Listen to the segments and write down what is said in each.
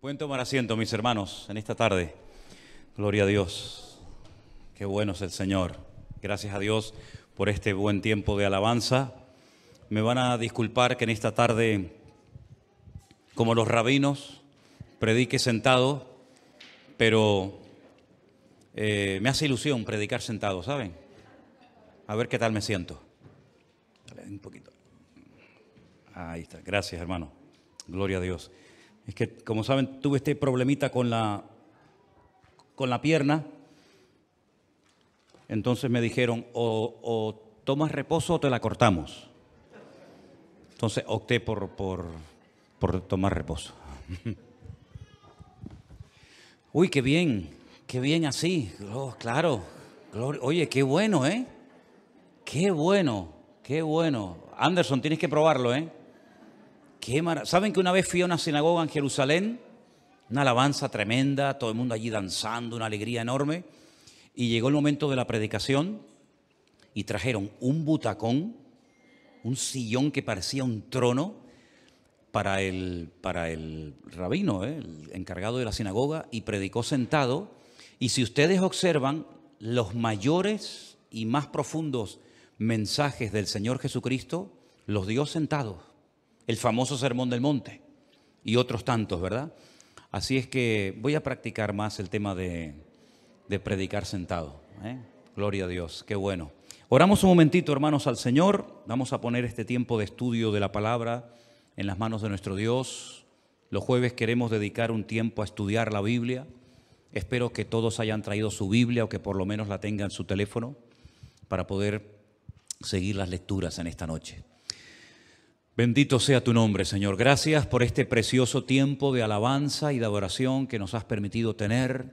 Pueden tomar asiento, mis hermanos, en esta tarde. Gloria a Dios. Qué bueno es el Señor. Gracias a Dios por este buen tiempo de alabanza. Me van a disculpar que en esta tarde, como los rabinos, predique sentado, pero eh, me hace ilusión predicar sentado, ¿saben? A ver qué tal me siento. Un poquito. Ahí está. Gracias, hermano. Gloria a Dios. Es que, como saben, tuve este problemita con la, con la pierna. Entonces me dijeron, o, tomas reposo o te la cortamos. Entonces opté por, por, por tomar reposo. Uy, qué bien, qué bien así. Oh, claro. Oye, qué bueno, ¿eh? Qué bueno, qué bueno. Anderson, tienes que probarlo, ¿eh? Qué ¿Saben que una vez fui a una sinagoga en Jerusalén? Una alabanza tremenda, todo el mundo allí danzando, una alegría enorme. Y llegó el momento de la predicación y trajeron un butacón, un sillón que parecía un trono para el, para el rabino, ¿eh? el encargado de la sinagoga, y predicó sentado. Y si ustedes observan, los mayores y más profundos mensajes del Señor Jesucristo los dio sentados el famoso Sermón del Monte y otros tantos, ¿verdad? Así es que voy a practicar más el tema de, predicar sentado. ¿eh? Gloria a Dios, qué bueno. Oramos un momentito, hermanos, al Señor. Vamos a poner este tiempo de estudio de la palabra en las manos de nuestro Dios. Los jueves queremos dedicar un tiempo a estudiar la Biblia. Espero que todos hayan traído su Biblia o que por lo menos la tengan en su teléfono para poder seguir las lecturas en esta noche. Bendito sea tu nombre, Señor. Gracias por este precioso tiempo de alabanza y de adoración que nos has permitido tener,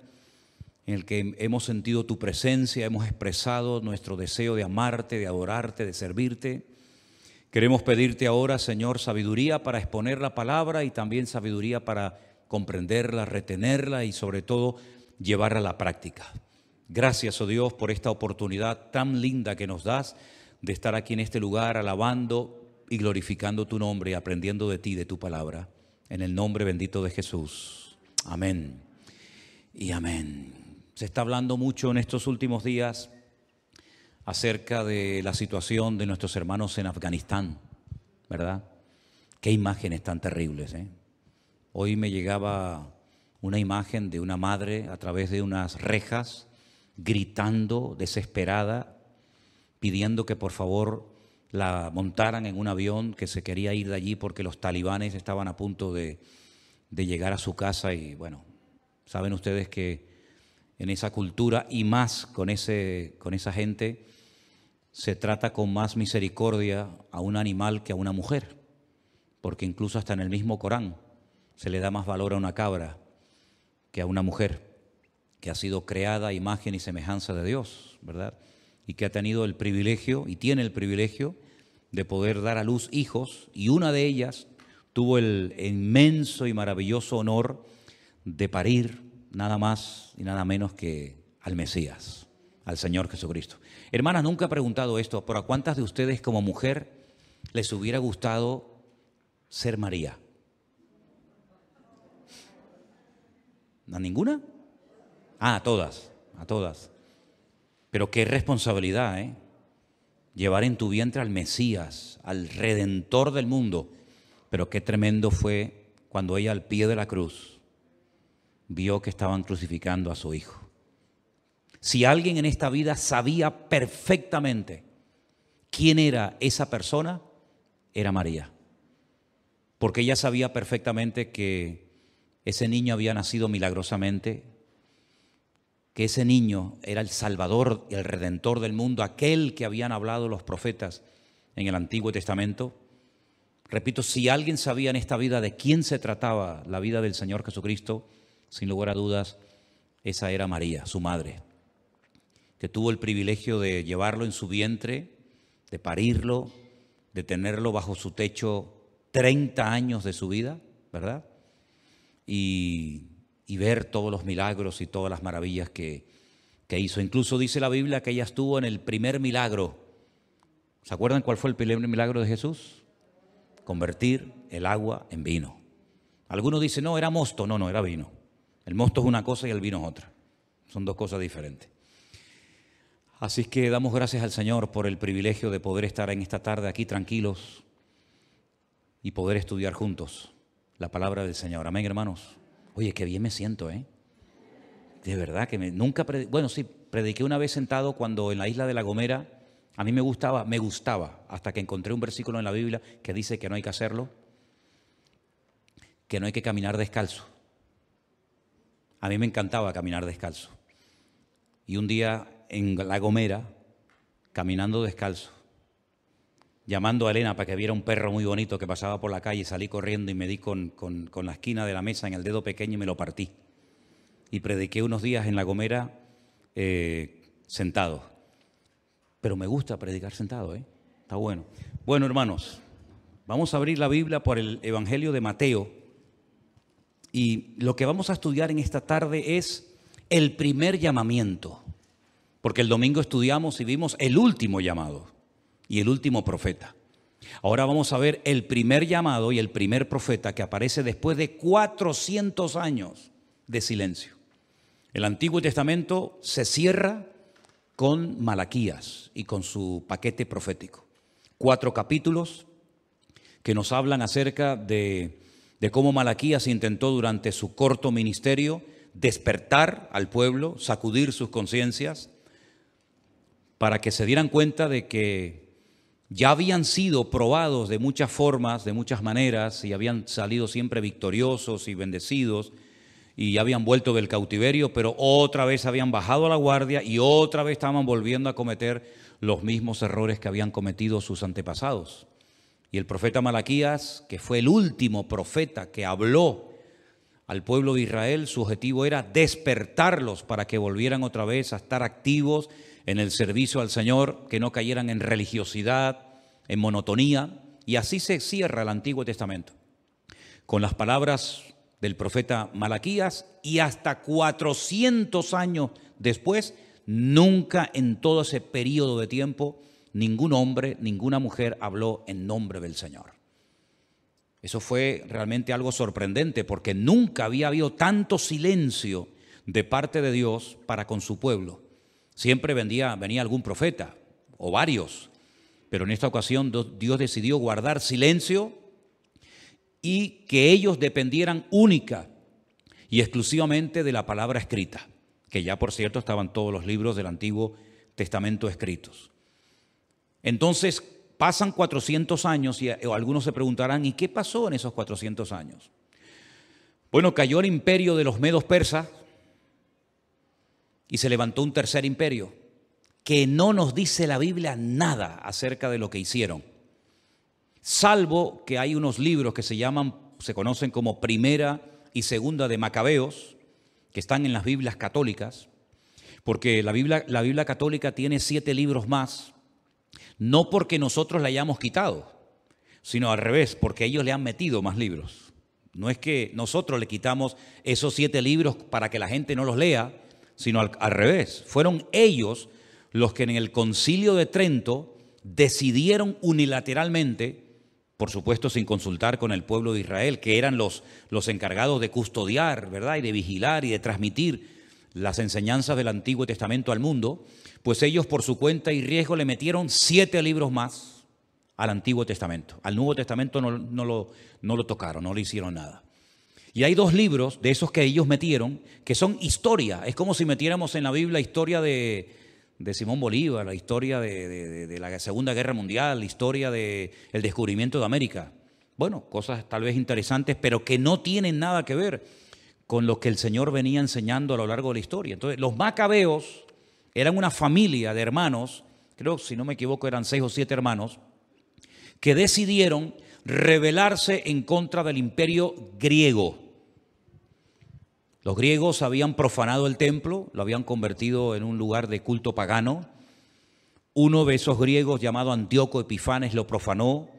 en el que hemos sentido tu presencia, hemos expresado nuestro deseo de amarte, de adorarte, de servirte. Queremos pedirte ahora, Señor, sabiduría para exponer la palabra y también sabiduría para comprenderla, retenerla y sobre todo llevarla a la práctica. Gracias, oh Dios, por esta oportunidad tan linda que nos das de estar aquí en este lugar alabando, y glorificando tu nombre y aprendiendo de ti, de tu palabra. En el nombre bendito de Jesús. Amén. Y amén. Se está hablando mucho en estos últimos días acerca de la situación de nuestros hermanos en Afganistán, ¿verdad? Qué imágenes tan terribles. ¿eh? Hoy me llegaba una imagen de una madre a través de unas rejas gritando desesperada, pidiendo que por favor la montaran en un avión que se quería ir de allí porque los talibanes estaban a punto de, llegar a su casa y bueno, saben ustedes que en esa cultura y más con, ese, con esa gente se trata con más misericordia a un animal que a una mujer, porque incluso hasta en el mismo Corán se le da más valor a una cabra que a una mujer que ha sido creada a imagen y semejanza de Dios, ¿verdad? Y que ha tenido el privilegio y tiene el privilegio de poder dar a luz hijos y una de ellas tuvo el inmenso y maravilloso honor de parir nada más y nada menos que al Mesías, al Señor Jesucristo. Hermanas, nunca he preguntado esto, pero ¿a cuántas de ustedes como mujer les hubiera gustado ser María? ¿A ninguna? Ah, a todas, a todas. Pero qué responsabilidad, ¿eh? Llevar en tu vientre al Mesías, al Redentor del mundo. Pero qué tremendo fue cuando ella al pie de la cruz vio que estaban crucificando a su hijo. Si alguien en esta vida sabía perfectamente quién era esa persona, era María. Porque ella sabía perfectamente que ese niño había nacido milagrosamente, que ese niño era el Salvador, el Redentor del mundo, aquel que habían hablado los profetas en el Antiguo Testamento. Repito, si alguien sabía en esta vida de quién se trataba la vida del Señor Jesucristo, sin lugar a dudas, esa era María, su madre, que tuvo el privilegio de llevarlo en su vientre, de parirlo, de tenerlo bajo su techo 30 años de su vida, ¿verdad? Y y ver todos los milagros y todas las maravillas que, hizo. Incluso dice la Biblia que ella estuvo en el primer milagro. ¿Se acuerdan cuál fue el primer milagro de Jesús? Convertir el agua en vino. Algunos dicen, no, era mosto. No, no, era vino. El mosto es una cosa y el vino es otra. Son dos cosas diferentes. Así que damos gracias al Señor por el privilegio de poder estar en esta tarde aquí tranquilos y poder estudiar juntos la palabra del Señor. Amén, hermanos. Oye, qué bien me siento, ¿eh? De verdad que me, nunca, bueno, sí, prediqué una vez sentado cuando en la isla de La Gomera, a mí me gustaba, me gustaba, hasta que encontré un versículo en la Biblia que dice que no hay que hacerlo, que no hay que caminar descalzo. A mí me encantaba caminar descalzo. Y un día en La Gomera, caminando descalzo, llamando a Elena para que viera un perro muy bonito que pasaba por la calle, salí corriendo y me di con, la esquina de la mesa en el dedo pequeño y me lo partí. Y prediqué unos días en La Gomera eh, sentado. Pero me gusta predicar sentado, ¿eh? Está bueno. Bueno, hermanos, vamos a abrir la Biblia por el Evangelio de Mateo. Y lo que vamos a estudiar en esta tarde es el primer llamamiento. Porque el domingo estudiamos y vimos el último llamado y el último profeta. Ahora vamos a ver el primer llamado y el primer profeta que aparece después de 400 años de silencio. El Antiguo Testamento se cierra con Malaquías y con su paquete profético. Cuatro capítulos que nos hablan acerca de, de cómo Malaquías intentó durante su corto ministerio despertar al pueblo, sacudir sus conciencias, para que se dieran cuenta de que ya habían sido probados de muchas formas, de muchas maneras, y habían salido siempre victoriosos y bendecidos, y ya habían vuelto del cautiverio, pero otra vez habían bajado a la guardia y otra vez estaban volviendo a cometer los mismos errores que habían cometido sus antepasados. Y el profeta Malaquías, que fue el último profeta que habló al pueblo de Israel, su objetivo era despertarlos para que volvieran otra vez a estar activos en el servicio al Señor, que no cayeran en religiosidad, en monotonía. Y así se cierra el Antiguo Testamento, con las palabras del profeta Malaquías y hasta 400 años después, nunca en todo ese periodo de tiempo, ningún hombre, ninguna mujer habló en nombre del Señor. Eso fue realmente algo sorprendente porque nunca había habido tanto silencio de parte de Dios para con su pueblo. Siempre venía, venía algún profeta o varios, pero en esta ocasión Dios decidió guardar silencio y que ellos dependieran única y exclusivamente de la palabra escrita, que ya por cierto estaban todos los libros del Antiguo Testamento escritos. Entonces pasan 400 años y algunos se preguntarán, ¿y qué pasó en esos 400 años? Bueno, cayó el imperio de los medos persas, y se levantó un tercer imperio que no nos dice la Biblia nada acerca de lo que hicieron, salvo que hay unos libros que se llaman, se conocen como Primera y Segunda de Macabeos, que están en las Biblias católicas, porque la Biblia, la Biblia católica tiene siete libros más, no porque nosotros la hayamos quitado, sino al revés, porque ellos le han metido más libros. No es que nosotros le quitamos esos siete libros para que la gente no los lea, sino al, revés. Fueron ellos los que en el concilio de Trento decidieron unilateralmente, por supuesto sin consultar con el pueblo de Israel, que eran los, los encargados de custodiar, ¿verdad? Y de vigilar y de transmitir las enseñanzas del Antiguo Testamento al mundo, pues ellos por su cuenta y riesgo le metieron siete libros más al Antiguo Testamento. Al Nuevo Testamento no, no, lo, no lo tocaron, no le hicieron nada. Y hay dos libros de esos que ellos metieron que son historia. Es como si metiéramos en la Biblia historia de, Simón Bolívar, la historia de, la Segunda Guerra Mundial, la historia del descubrimiento de América. Bueno, cosas tal vez interesantes, pero que no tienen nada que ver con lo que el Señor venía enseñando a lo largo de la historia. Entonces, los macabeos eran una familia de hermanos, creo, si no me equivoco, eran seis o siete hermanos, que decidieron rebelarse en contra del imperio griego. Los griegos habían profanado el templo, lo habían convertido en un lugar de culto pagano. Uno de esos griegos llamado Antíoco Epifanes lo profanó,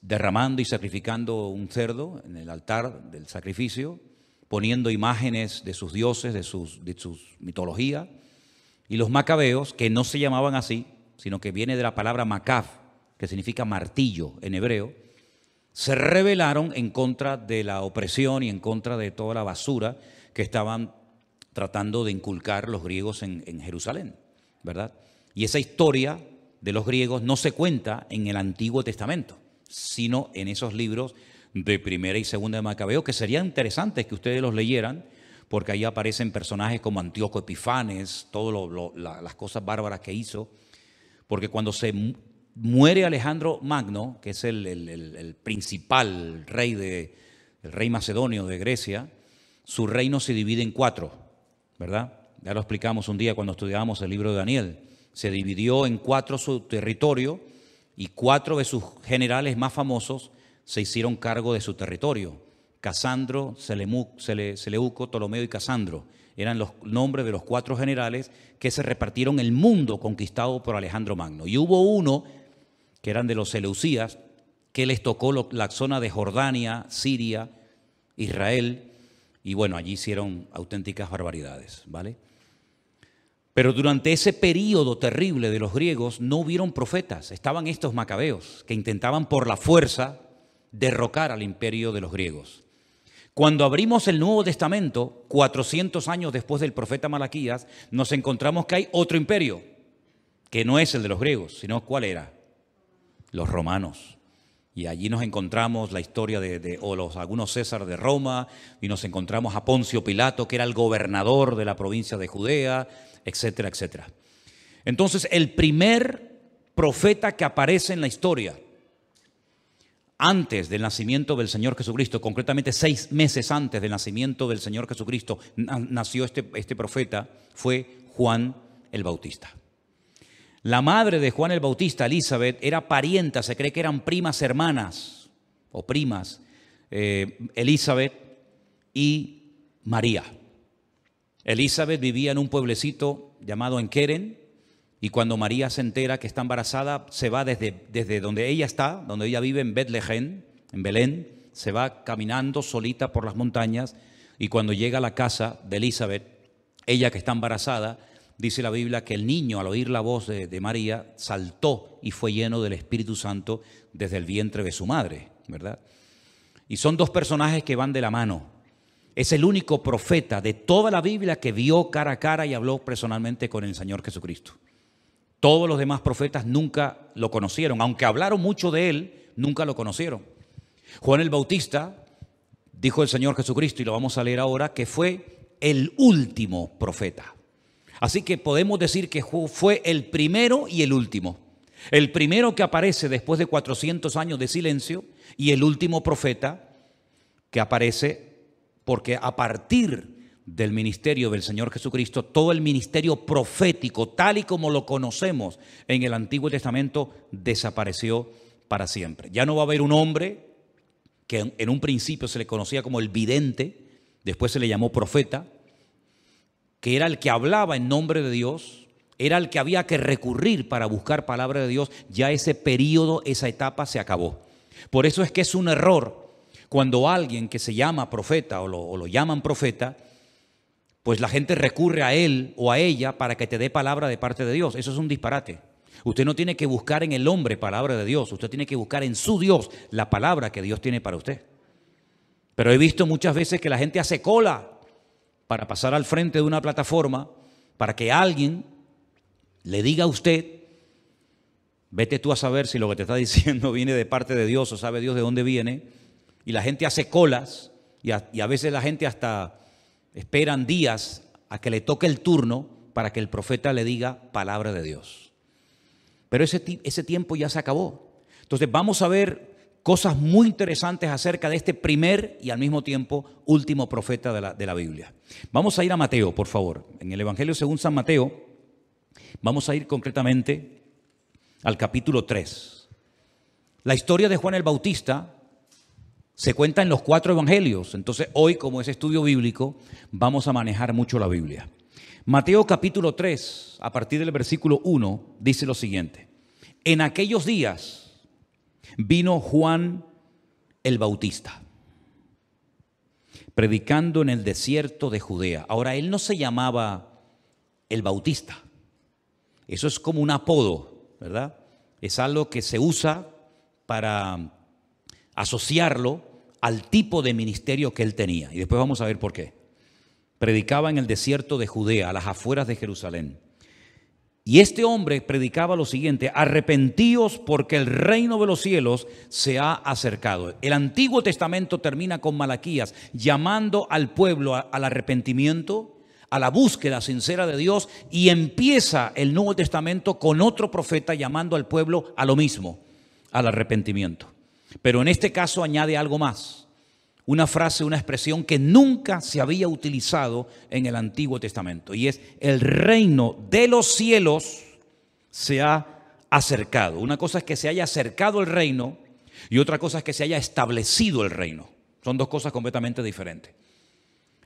derramando y sacrificando un cerdo en el altar del sacrificio, poniendo imágenes de sus dioses, de sus, de sus mitología. Y los macabeos, que no se llamaban así, sino que viene de la palabra macaf, que significa martillo en hebreo, se rebelaron en contra de la opresión y en contra de toda la basura que estaban tratando de inculcar los griegos en, en Jerusalén, ¿verdad? Y esa historia de los griegos no se cuenta en el Antiguo Testamento, sino en esos libros de Primera y Segunda de Macabeo, que serían interesantes que ustedes los leyeran, porque ahí aparecen personajes como Antíoco Epifanes, todas las cosas bárbaras que hizo, porque cuando se muere Alejandro Magno, que es el, principal rey, de, rey macedonio de Grecia, su reino se divide en cuatro, ¿verdad? Ya lo explicamos un día cuando estudiábamos el libro de Daniel. Se dividió en cuatro su territorio y cuatro de sus generales más famosos se hicieron cargo de su territorio. Casandro, Seleuco, Ptolomeo y Casandro eran los nombres de los cuatro generales que se repartieron el mundo conquistado por Alejandro Magno. Y hubo uno, que eran de los Seleucías, que les tocó la zona de Jordania, Siria, Israel, y bueno, allí hicieron auténticas barbaridades, ¿vale? Pero durante ese periodo terrible de los griegos no hubieron profetas, estaban estos macabeos que intentaban por la fuerza derrocar al imperio de los griegos. Cuando abrimos el Nuevo Testamento, 400 años después del profeta Malaquías, nos encontramos que hay otro imperio, que no es el de los griegos, sino ¿cuál era? Los romanos. Y allí nos encontramos la historia de, o los, algunos César de Roma, y nos encontramos a Poncio Pilato, que era el gobernador de la provincia de Judea, etcétera, etcétera. Entonces, el primer profeta que aparece en la historia, antes del nacimiento del Señor Jesucristo, concretamente seis meses antes del nacimiento del Señor Jesucristo, nació este, este profeta, fue Juan el Bautista. La madre de Juan el Bautista, Elizabeth, era parienta, se cree que eran primas hermanas o primas, eh, Elizabeth y María. Elizabeth vivía en un pueblecito llamado Enqueren, y cuando María se entera que está embarazada, se va desde, desde donde ella está, donde ella vive en Betlehem, en Belén, se va caminando solita por las montañas y cuando llega a la casa de Elizabeth, ella que está embarazada, dice la Biblia que el niño al oír la voz de, María saltó y fue lleno del Espíritu Santo desde el vientre de su madre, ¿verdad? Y son dos personajes que van de la mano. Es el único profeta de toda la Biblia que vio cara a cara y habló personalmente con el Señor Jesucristo. Todos los demás profetas nunca lo conocieron, aunque hablaron mucho de él, nunca lo conocieron. Juan el Bautista, dijo el Señor Jesucristo, y lo vamos a leer ahora, que fue el último profeta. Así que podemos decir que fue el primero y el último. El primero que aparece después de 400 años de silencio y el último profeta que aparece porque a partir del ministerio del Señor Jesucristo, todo el ministerio profético, tal y como lo conocemos en el Antiguo Testamento, desapareció para siempre. Ya no va a haber un hombre que en un principio se le conocía como el vidente, después se le llamó profeta, que era el que hablaba en nombre de Dios, era el que había que recurrir para buscar palabra de Dios, ya ese periodo, esa etapa se acabó. Por eso es que es un error cuando alguien que se llama profeta o lo, o lo llaman profeta, pues la gente recurre a él o a ella para que te dé palabra de parte de Dios. Eso es un disparate. Usted no tiene que buscar en el hombre palabra de Dios, usted tiene que buscar en su Dios la palabra que Dios tiene para usted. Pero he visto muchas veces que la gente hace cola para pasar al frente de una plataforma para que alguien le diga a usted, vete tú a saber si lo que te está diciendo viene de parte de Dios o sabe Dios de dónde viene, y la gente hace colas y a, veces la gente hasta esperan días a que le toque el turno para que el profeta le diga palabra de Dios. Pero ese, ese tiempo ya se acabó. Entonces vamos a ver cosas muy interesantes acerca de este primer y al mismo tiempo último profeta de la, de la Biblia. Vamos a ir a Mateo, por favor. En el Evangelio según San Mateo, vamos a ir concretamente al capítulo 3. La historia de Juan el Bautista se cuenta en los cuatro evangelios. Entonces hoy, como es estudio bíblico, vamos a manejar mucho la Biblia. Mateo capítulo 3, a partir del versículo 1, dice lo siguiente. En aquellos días vino Juan el Bautista, predicando en el desierto de Judea. Ahora, él no se llamaba el Bautista. Eso es como un apodo, ¿verdad? Es algo que se usa para asociarlo al tipo de ministerio que él tenía. Y después vamos a ver por qué. Predicaba en el desierto de Judea, a las afueras de Jerusalén. Y este hombre predicaba lo siguiente, arrepentíos porque el reino de los cielos se ha acercado. El Antiguo Testamento termina con Malaquías llamando al pueblo al arrepentimiento, a la búsqueda sincera de Dios y empieza el Nuevo Testamento con otro profeta llamando al pueblo a lo mismo, al arrepentimiento. Pero en este caso añade algo más una frase, una expresión que nunca se había utilizado en el Antiguo Testamento. Y es, el reino de los cielos se ha acercado. Una cosa es que se haya acercado el reino y otra cosa es que se haya establecido el reino. Son dos cosas completamente diferentes.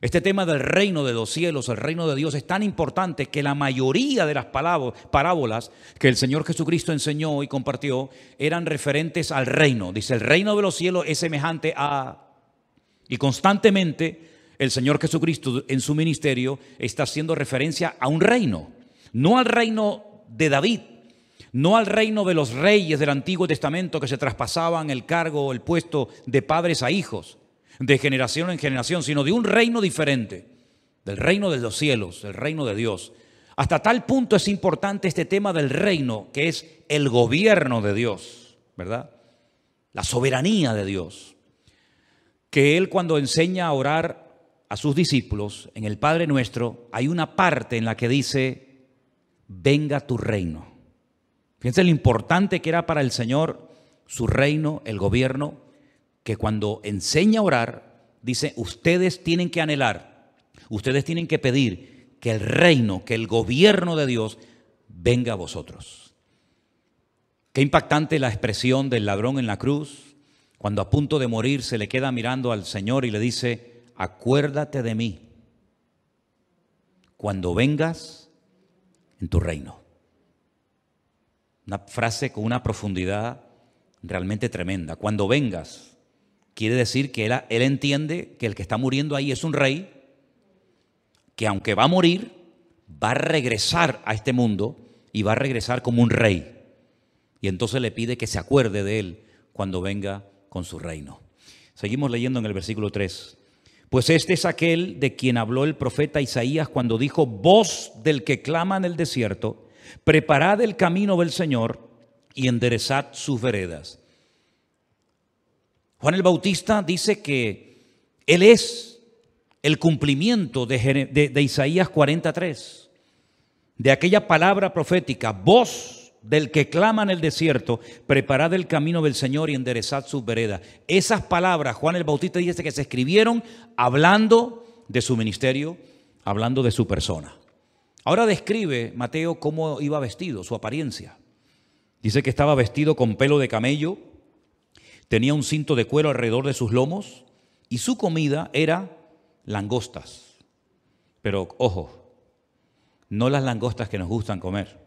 Este tema del reino de los cielos, el reino de Dios, es tan importante que la mayoría de las parábolas que el Señor Jesucristo enseñó y compartió eran referentes al reino. Dice, el reino de los cielos es semejante a y constantemente el Señor Jesucristo en su ministerio está haciendo referencia a un reino, no al reino de David, no al reino de los reyes del Antiguo Testamento que se traspasaban el cargo, el puesto de padres a hijos, de generación en generación, sino de un reino diferente, del reino de los cielos, el reino de Dios. Hasta tal punto es importante este tema del reino, que es el gobierno de Dios, ¿verdad? La soberanía de Dios que él cuando enseña a orar a sus discípulos en el Padre Nuestro, hay una parte en la que dice, venga tu reino. Fíjense lo importante que era para el Señor su reino, el gobierno, que cuando enseña a orar, dice, ustedes tienen que anhelar, ustedes tienen que pedir que el reino, que el gobierno de Dios venga a vosotros. Qué impactante la expresión del ladrón en la cruz, cuando a punto de morir se le queda mirando al Señor y le dice, acuérdate de mí cuando vengas en tu reino. Una frase con una profundidad realmente tremenda. Cuando vengas, quiere decir que él, él, entiende que el que está muriendo ahí es un rey, que aunque va a morir, va a regresar a este mundo y va a regresar como un rey. Y entonces le pide que se acuerde de él cuando venga con su reino. Seguimos leyendo en el versículo 3. Pues este es aquel de quien habló el profeta Isaías cuando dijo, voz del que clama en el desierto, preparad el camino del Señor y enderezad sus veredas. Juan el Bautista dice que Él es el cumplimiento de, de Isaías 43, de aquella palabra profética, voz del que clama en el desierto, preparad el camino del Señor y enderezad sus veredas. Esas palabras, Juan el Bautista dice que se escribieron hablando de su ministerio, hablando de su persona. Ahora describe Mateo cómo iba vestido, su apariencia. Dice que estaba vestido con pelo de camello, tenía un cinto de cuero alrededor de sus lomos y su comida era langostas. Pero ojo, no las langostas que nos gustan comer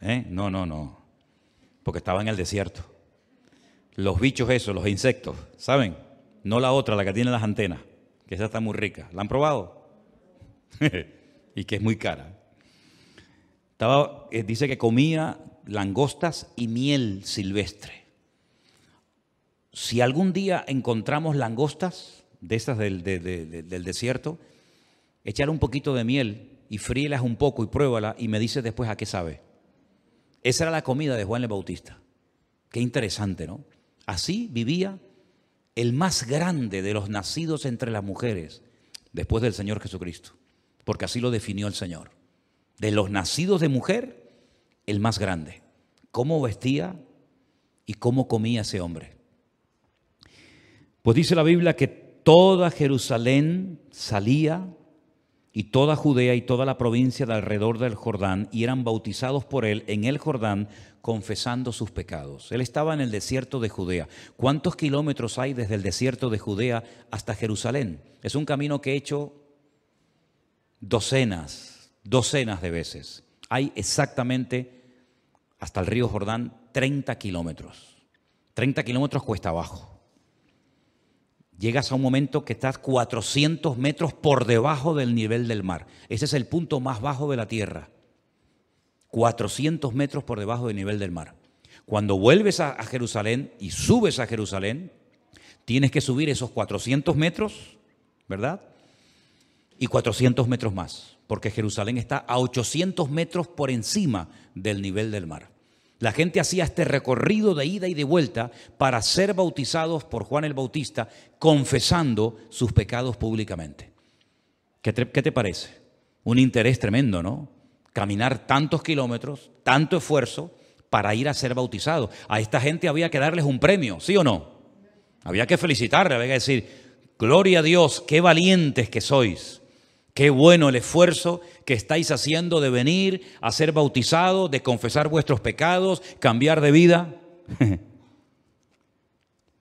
¿Eh? No, no, no. Porque estaba en el desierto. Los bichos esos, los insectos, ¿saben? No la otra, la que tiene las antenas, que esa está muy rica. ¿La han probado? y que es muy cara. Estaba, eh, dice que comía langostas y miel silvestre. Si algún día encontramos langostas de estas del, del desierto, echar un poquito de miel y fríelas un poco y pruébala y me dice después a qué sabe. Esa era la comida de Juan el Bautista. Qué interesante, ¿no? Así vivía el más grande de los nacidos entre las mujeres después del Señor Jesucristo, porque así lo definió el Señor. De los nacidos de mujer, el más grande. ¿Cómo vestía y cómo comía ese hombre? Pues dice la Biblia que toda Jerusalén salía y toda Judea y toda la provincia de alrededor del Jordán y eran bautizados por él en el Jordán confesando sus pecados. Él estaba en el desierto de Judea. ¿Cuántos kilómetros hay desde el desierto de Judea hasta Jerusalén? Es un camino que he hecho docenas, docenas de veces. Hay exactamente hasta el río Jordán 30 kilómetros. 30 kilómetros cuesta abajo llegas a un momento que estás 400 metros por debajo del nivel del mar. Ese es el punto más bajo de la tierra. 400 metros por debajo del nivel del mar. Cuando vuelves a, Jerusalén y subes a Jerusalén, tienes que subir esos 400 metros, ¿verdad? Y 400 metros más, porque Jerusalén está a 800 metros por encima del nivel del mar. La gente hacía este recorrido de ida y de vuelta para ser bautizados por Juan el Bautista, confesando sus pecados públicamente. ¿Qué te, parece? Un interés tremendo, ¿no? Caminar tantos kilómetros, tanto esfuerzo para ir a ser bautizado. A esta gente había que darles un premio, ¿sí o no? Había que felicitarle, había que decir, gloria a Dios, qué valientes que sois. Qué bueno el esfuerzo que estáis haciendo de venir a ser bautizado, de confesar vuestros pecados, cambiar de vida.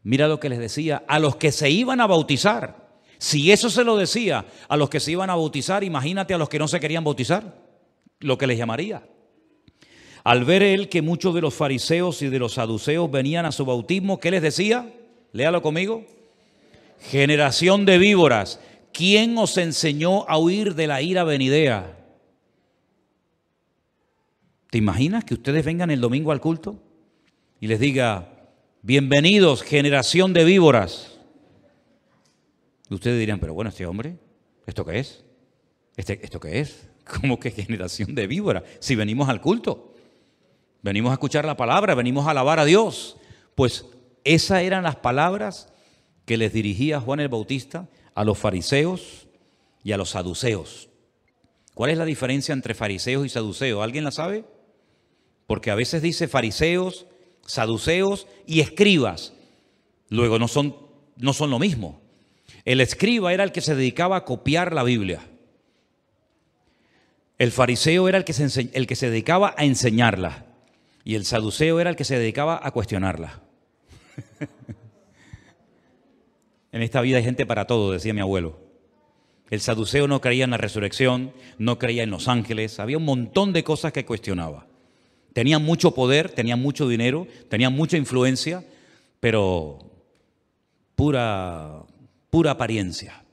Mira lo que les decía, a los que se iban a bautizar. Si eso se lo decía a los que se iban a bautizar, imagínate a los que no se querían bautizar, lo que les llamaría. Al ver él que muchos de los fariseos y de los saduceos venían a su bautismo, ¿qué les decía? Léalo conmigo. Generación de víboras, ¿quién os enseñó a huir de la ira venidera? ¿Te imaginas que ustedes vengan el domingo al culto y les diga, bienvenidos, generación de víboras? Ustedes dirían, pero bueno, este hombre, ¿esto qué es? ¿Este, ¿Esto qué es? ¿Cómo que generación de víboras? Si venimos al culto, venimos a escuchar la palabra, venimos a alabar a Dios. Pues esas eran las palabras que les dirigía Juan el Bautista a los fariseos y a los saduceos. ¿Cuál es la diferencia entre fariseos y saduceos? ¿Alguien la sabe? Porque a veces dice fariseos, saduceos y escribas. Luego no son, no son lo mismo. El escriba era el que se dedicaba a copiar la Biblia. El fariseo era el que se, el que se dedicaba a enseñarla. Y el saduceo era el que se dedicaba a cuestionarla. en esta vida hay gente para todo, decía mi abuelo. El saduceo no creía en la resurrección, no creía en los ángeles, había un montón de cosas que cuestionaba. Tenían mucho poder, tenían mucho dinero, tenían mucha influencia, pero pura, pura apariencia.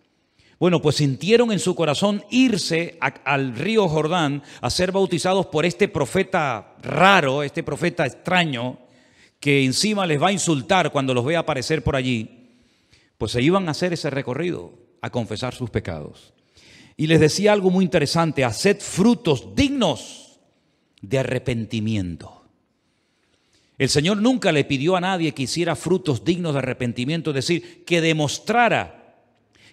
Bueno, pues sintieron en su corazón irse al río Jordán a ser bautizados por este profeta raro, este profeta extraño, que encima les va a insultar cuando los vea aparecer por allí. Pues se iban a hacer ese recorrido, a confesar sus pecados. Y les decía algo muy interesante, haced frutos dignos de arrepentimiento. El Señor nunca le pidió a nadie que hiciera frutos dignos de arrepentimiento, es decir, que demostrara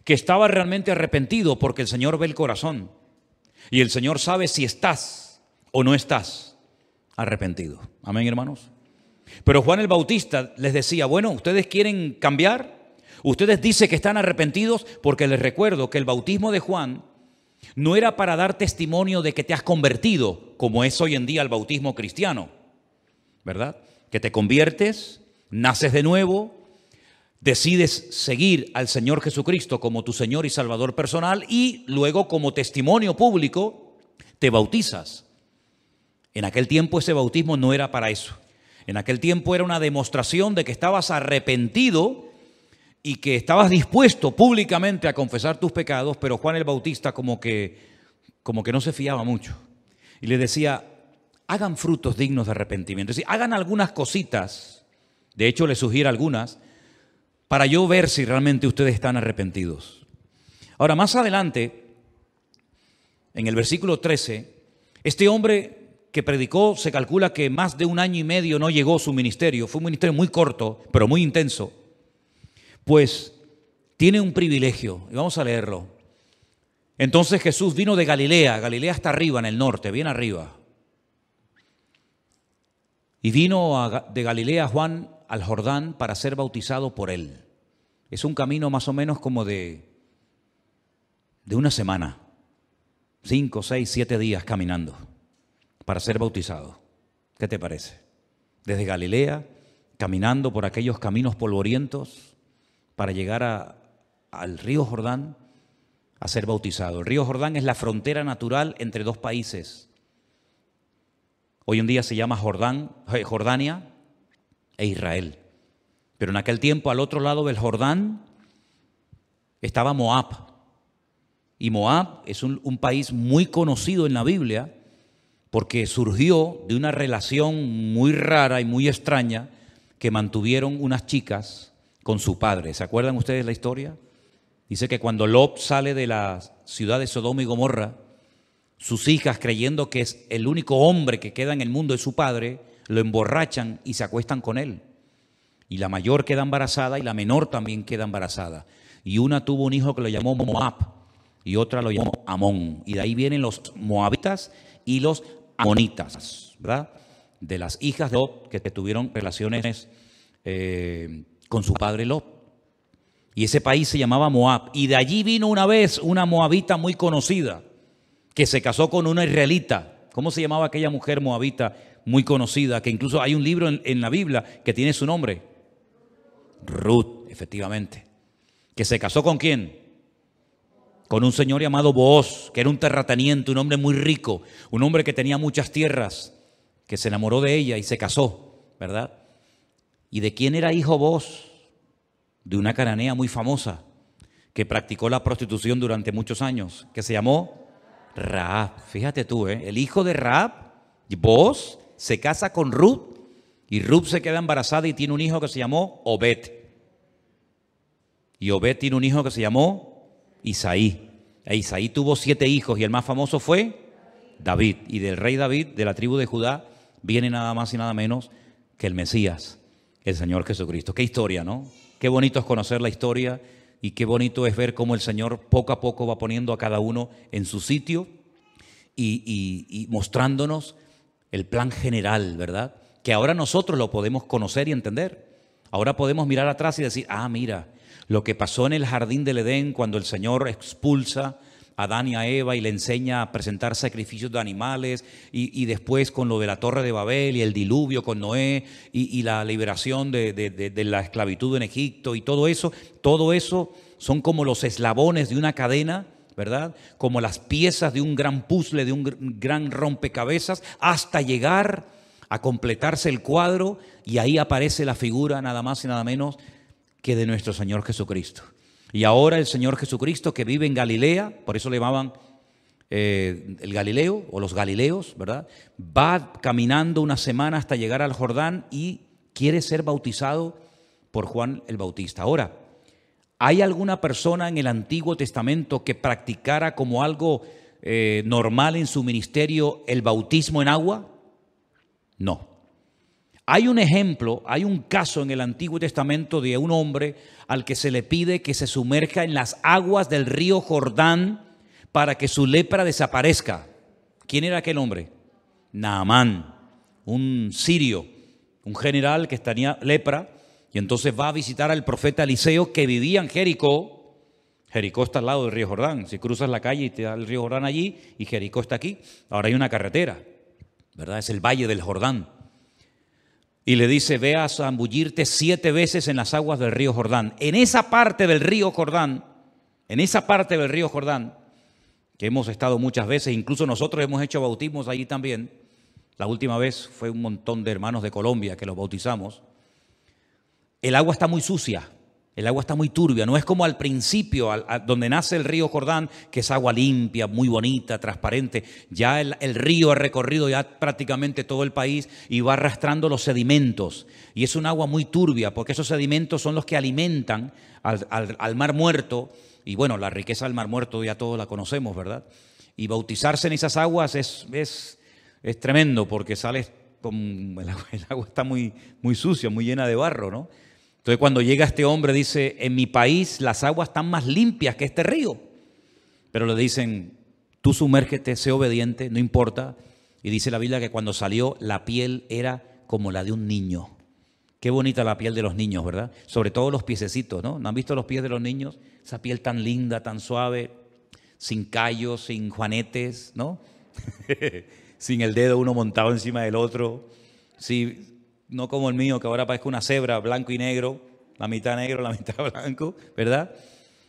que estaba realmente arrepentido, porque el Señor ve el corazón. Y el Señor sabe si estás o no estás arrepentido. Amén, hermanos. Pero Juan el Bautista les decía, bueno, ¿ustedes quieren cambiar? Ustedes dicen que están arrepentidos porque les recuerdo que el bautismo de Juan no era para dar testimonio de que te has convertido, como es hoy en día el bautismo cristiano, ¿verdad? Que te conviertes, naces de nuevo, decides seguir al Señor Jesucristo como tu Señor y Salvador personal y luego como testimonio público te bautizas. En aquel tiempo ese bautismo no era para eso. En aquel tiempo era una demostración de que estabas arrepentido y que estabas dispuesto públicamente a confesar tus pecados, pero Juan el Bautista como que, como que no se fiaba mucho. Y le decía, hagan frutos dignos de arrepentimiento. Es decir, hagan algunas cositas, de hecho le sugiere algunas, para yo ver si realmente ustedes están arrepentidos. Ahora, más adelante, en el versículo 13, este hombre que predicó, se calcula que más de un año y medio no llegó su ministerio, fue un ministerio muy corto, pero muy intenso pues tiene un privilegio. Y vamos a leerlo. Entonces Jesús vino de Galilea, Galilea está arriba, en el norte, bien arriba. Y vino de Galilea Juan al Jordán para ser bautizado por él. Es un camino más o menos como de, de una semana, cinco, seis, siete días caminando para ser bautizado. ¿Qué te parece? Desde Galilea, caminando por aquellos caminos polvorientos, para llegar al río Jordán a ser bautizado. El río Jordán es la frontera natural entre dos países. Hoy en día se llama Jordán, eh, Jordania e Israel. Pero en aquel tiempo al otro lado del Jordán estaba Moab. Y Moab es un, un país muy conocido en la Biblia porque surgió de una relación muy rara y muy extraña que mantuvieron unas chicas con su padre. ¿Se acuerdan ustedes la historia? Dice que cuando Lot sale de la ciudad de Sodoma y Gomorra, sus hijas, creyendo que es el único hombre que queda en el mundo de su padre, lo emborrachan y se acuestan con él. Y la mayor queda embarazada y la menor también queda embarazada. Y una tuvo un hijo que lo llamó Moab y otra lo llamó Amón. Y de ahí vienen los moabitas y los amonitas, ¿verdad? De las hijas de Lot que tuvieron relaciones eh, con su padre Lot. Y ese país se llamaba Moab. Y de allí vino una vez una moabita muy conocida que se casó con una israelita. ¿Cómo se llamaba aquella mujer moabita muy conocida? Que incluso hay un libro en, en la Biblia que tiene su nombre. Ruth, efectivamente. ¿Que se casó con quién? con un señor llamado Booz, que era un terrateniente, un hombre muy rico, un hombre que tenía muchas tierras, que se enamoró de ella y se casó, ¿verdad? ¿Y de quién era hijo Booz? De una cananea muy famosa, que practicó la prostitución durante muchos años, que se llamó Raab. Fíjate tú, ¿eh? el hijo de Raab, Booz, se casa con Ruth, y Ruth se queda embarazada y tiene un hijo que se llamó Obed. Y Obed tiene un hijo que se llamó Isaí. E Isaí tuvo siete hijos y el más famoso fue David. Y del rey David, de la tribu de Judá, viene nada más y nada menos que el Mesías, el Señor Jesucristo. Qué historia, ¿no? Qué bonito es conocer la historia y qué bonito es ver cómo el Señor poco a poco va poniendo a cada uno en su sitio y, y mostrándonos el plan general, ¿verdad? Que ahora nosotros lo podemos conocer y entender. Ahora podemos mirar atrás y decir, ah, mira, lo que pasó en el jardín del Edén cuando el Señor expulsa Adán y a Eva y le enseña a presentar sacrificios de animales y, después con lo de la torre de Babel y el diluvio con Noé y, la liberación de, de, la esclavitud en Egipto y todo eso, todo eso son como los eslabones de una cadena, ¿verdad? Como las piezas de un gran puzzle, de un gran rompecabezas, hasta llegar a completarse el cuadro y ahí aparece la figura nada más y nada menos que de nuestro Señor Jesucristo. Y ahora el Señor Jesucristo que vive en Galilea, por eso le llamaban eh, el Galileo o los Galileos, ¿verdad? Va caminando una semana hasta llegar al Jordán y quiere ser bautizado por Juan el Bautista. Ahora, ¿hay alguna persona en el Antiguo Testamento que practicara como algo eh, normal en su ministerio el bautismo en agua? No. Hay un ejemplo, hay un caso en el Antiguo Testamento de un hombre al que se le pide que se sumerja en las aguas del río Jordán para que su lepra desaparezca. ¿Quién era aquel hombre? Naamán, un sirio, un general que tenía lepra, y entonces va a visitar al profeta Eliseo que vivía en Jericó. Jericó está al lado del río Jordán. Si cruzas la calle y te da el río Jordán allí, y Jericó está aquí, ahora hay una carretera, ¿verdad? Es el valle del Jordán y le dice, ve a zambullirte siete veces en las aguas del río Jordán. En esa parte del río Jordán, en esa parte del río Jordán, que hemos estado muchas veces, incluso nosotros hemos hecho bautismos allí también, la última vez fue un montón de hermanos de Colombia que los bautizamos, el agua está muy sucia. El agua está muy turbia, no es como al principio, donde nace el río Jordán, que es agua limpia, muy bonita, transparente. Ya el, río ha recorrido ya prácticamente todo el país y va arrastrando los sedimentos. Y es un agua muy turbia, porque esos sedimentos son los que alimentan al, mar muerto. Y bueno, la riqueza del mar muerto ya todos la conocemos, ¿verdad? Y bautizarse en esas aguas es, es, es tremendo, porque sales con, el agua, el agua está muy, muy sucia, muy llena de barro, ¿no? Entonces cuando llega este hombre dice, en mi país las aguas están más limpias que este río. Pero le dicen, tú sumérgete, sé obediente, no importa. Y dice la Biblia que cuando salió la piel era como la de un niño. Qué bonita la piel de los niños, ¿verdad? Sobre todo los piececitos, ¿no? ¿No han visto los pies de los niños? Esa piel tan linda, tan suave, sin callos, sin juanetes, ¿no? sin el dedo uno montado encima del otro. Sí, no como el mío, que ahora parezca una cebra, blanco y negro, la mitad negro, la mitad blanco, ¿verdad?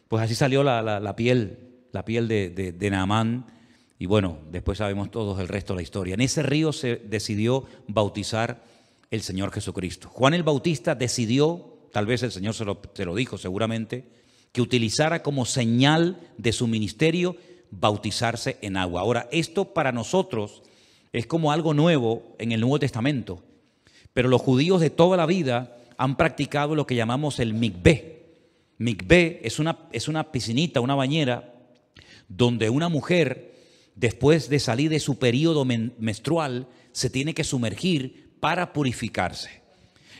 Pues así salió la, piel, la piel de, de, de Naamán. Y bueno, después sabemos todos el resto de la historia. En ese río se decidió bautizar el Señor Jesucristo. Juan el Bautista decidió, tal vez el Señor se lo, se lo dijo seguramente, que utilizara como señal de su ministerio bautizarse en agua. Ahora, esto para nosotros Es como algo nuevo en el Nuevo Testamento. Pero los judíos de toda la vida han practicado lo que llamamos el mikveh. Mikveh es una, es una piscinita, una bañera, donde una mujer, después de salir de su periodo menstrual, se tiene que sumergir para purificarse.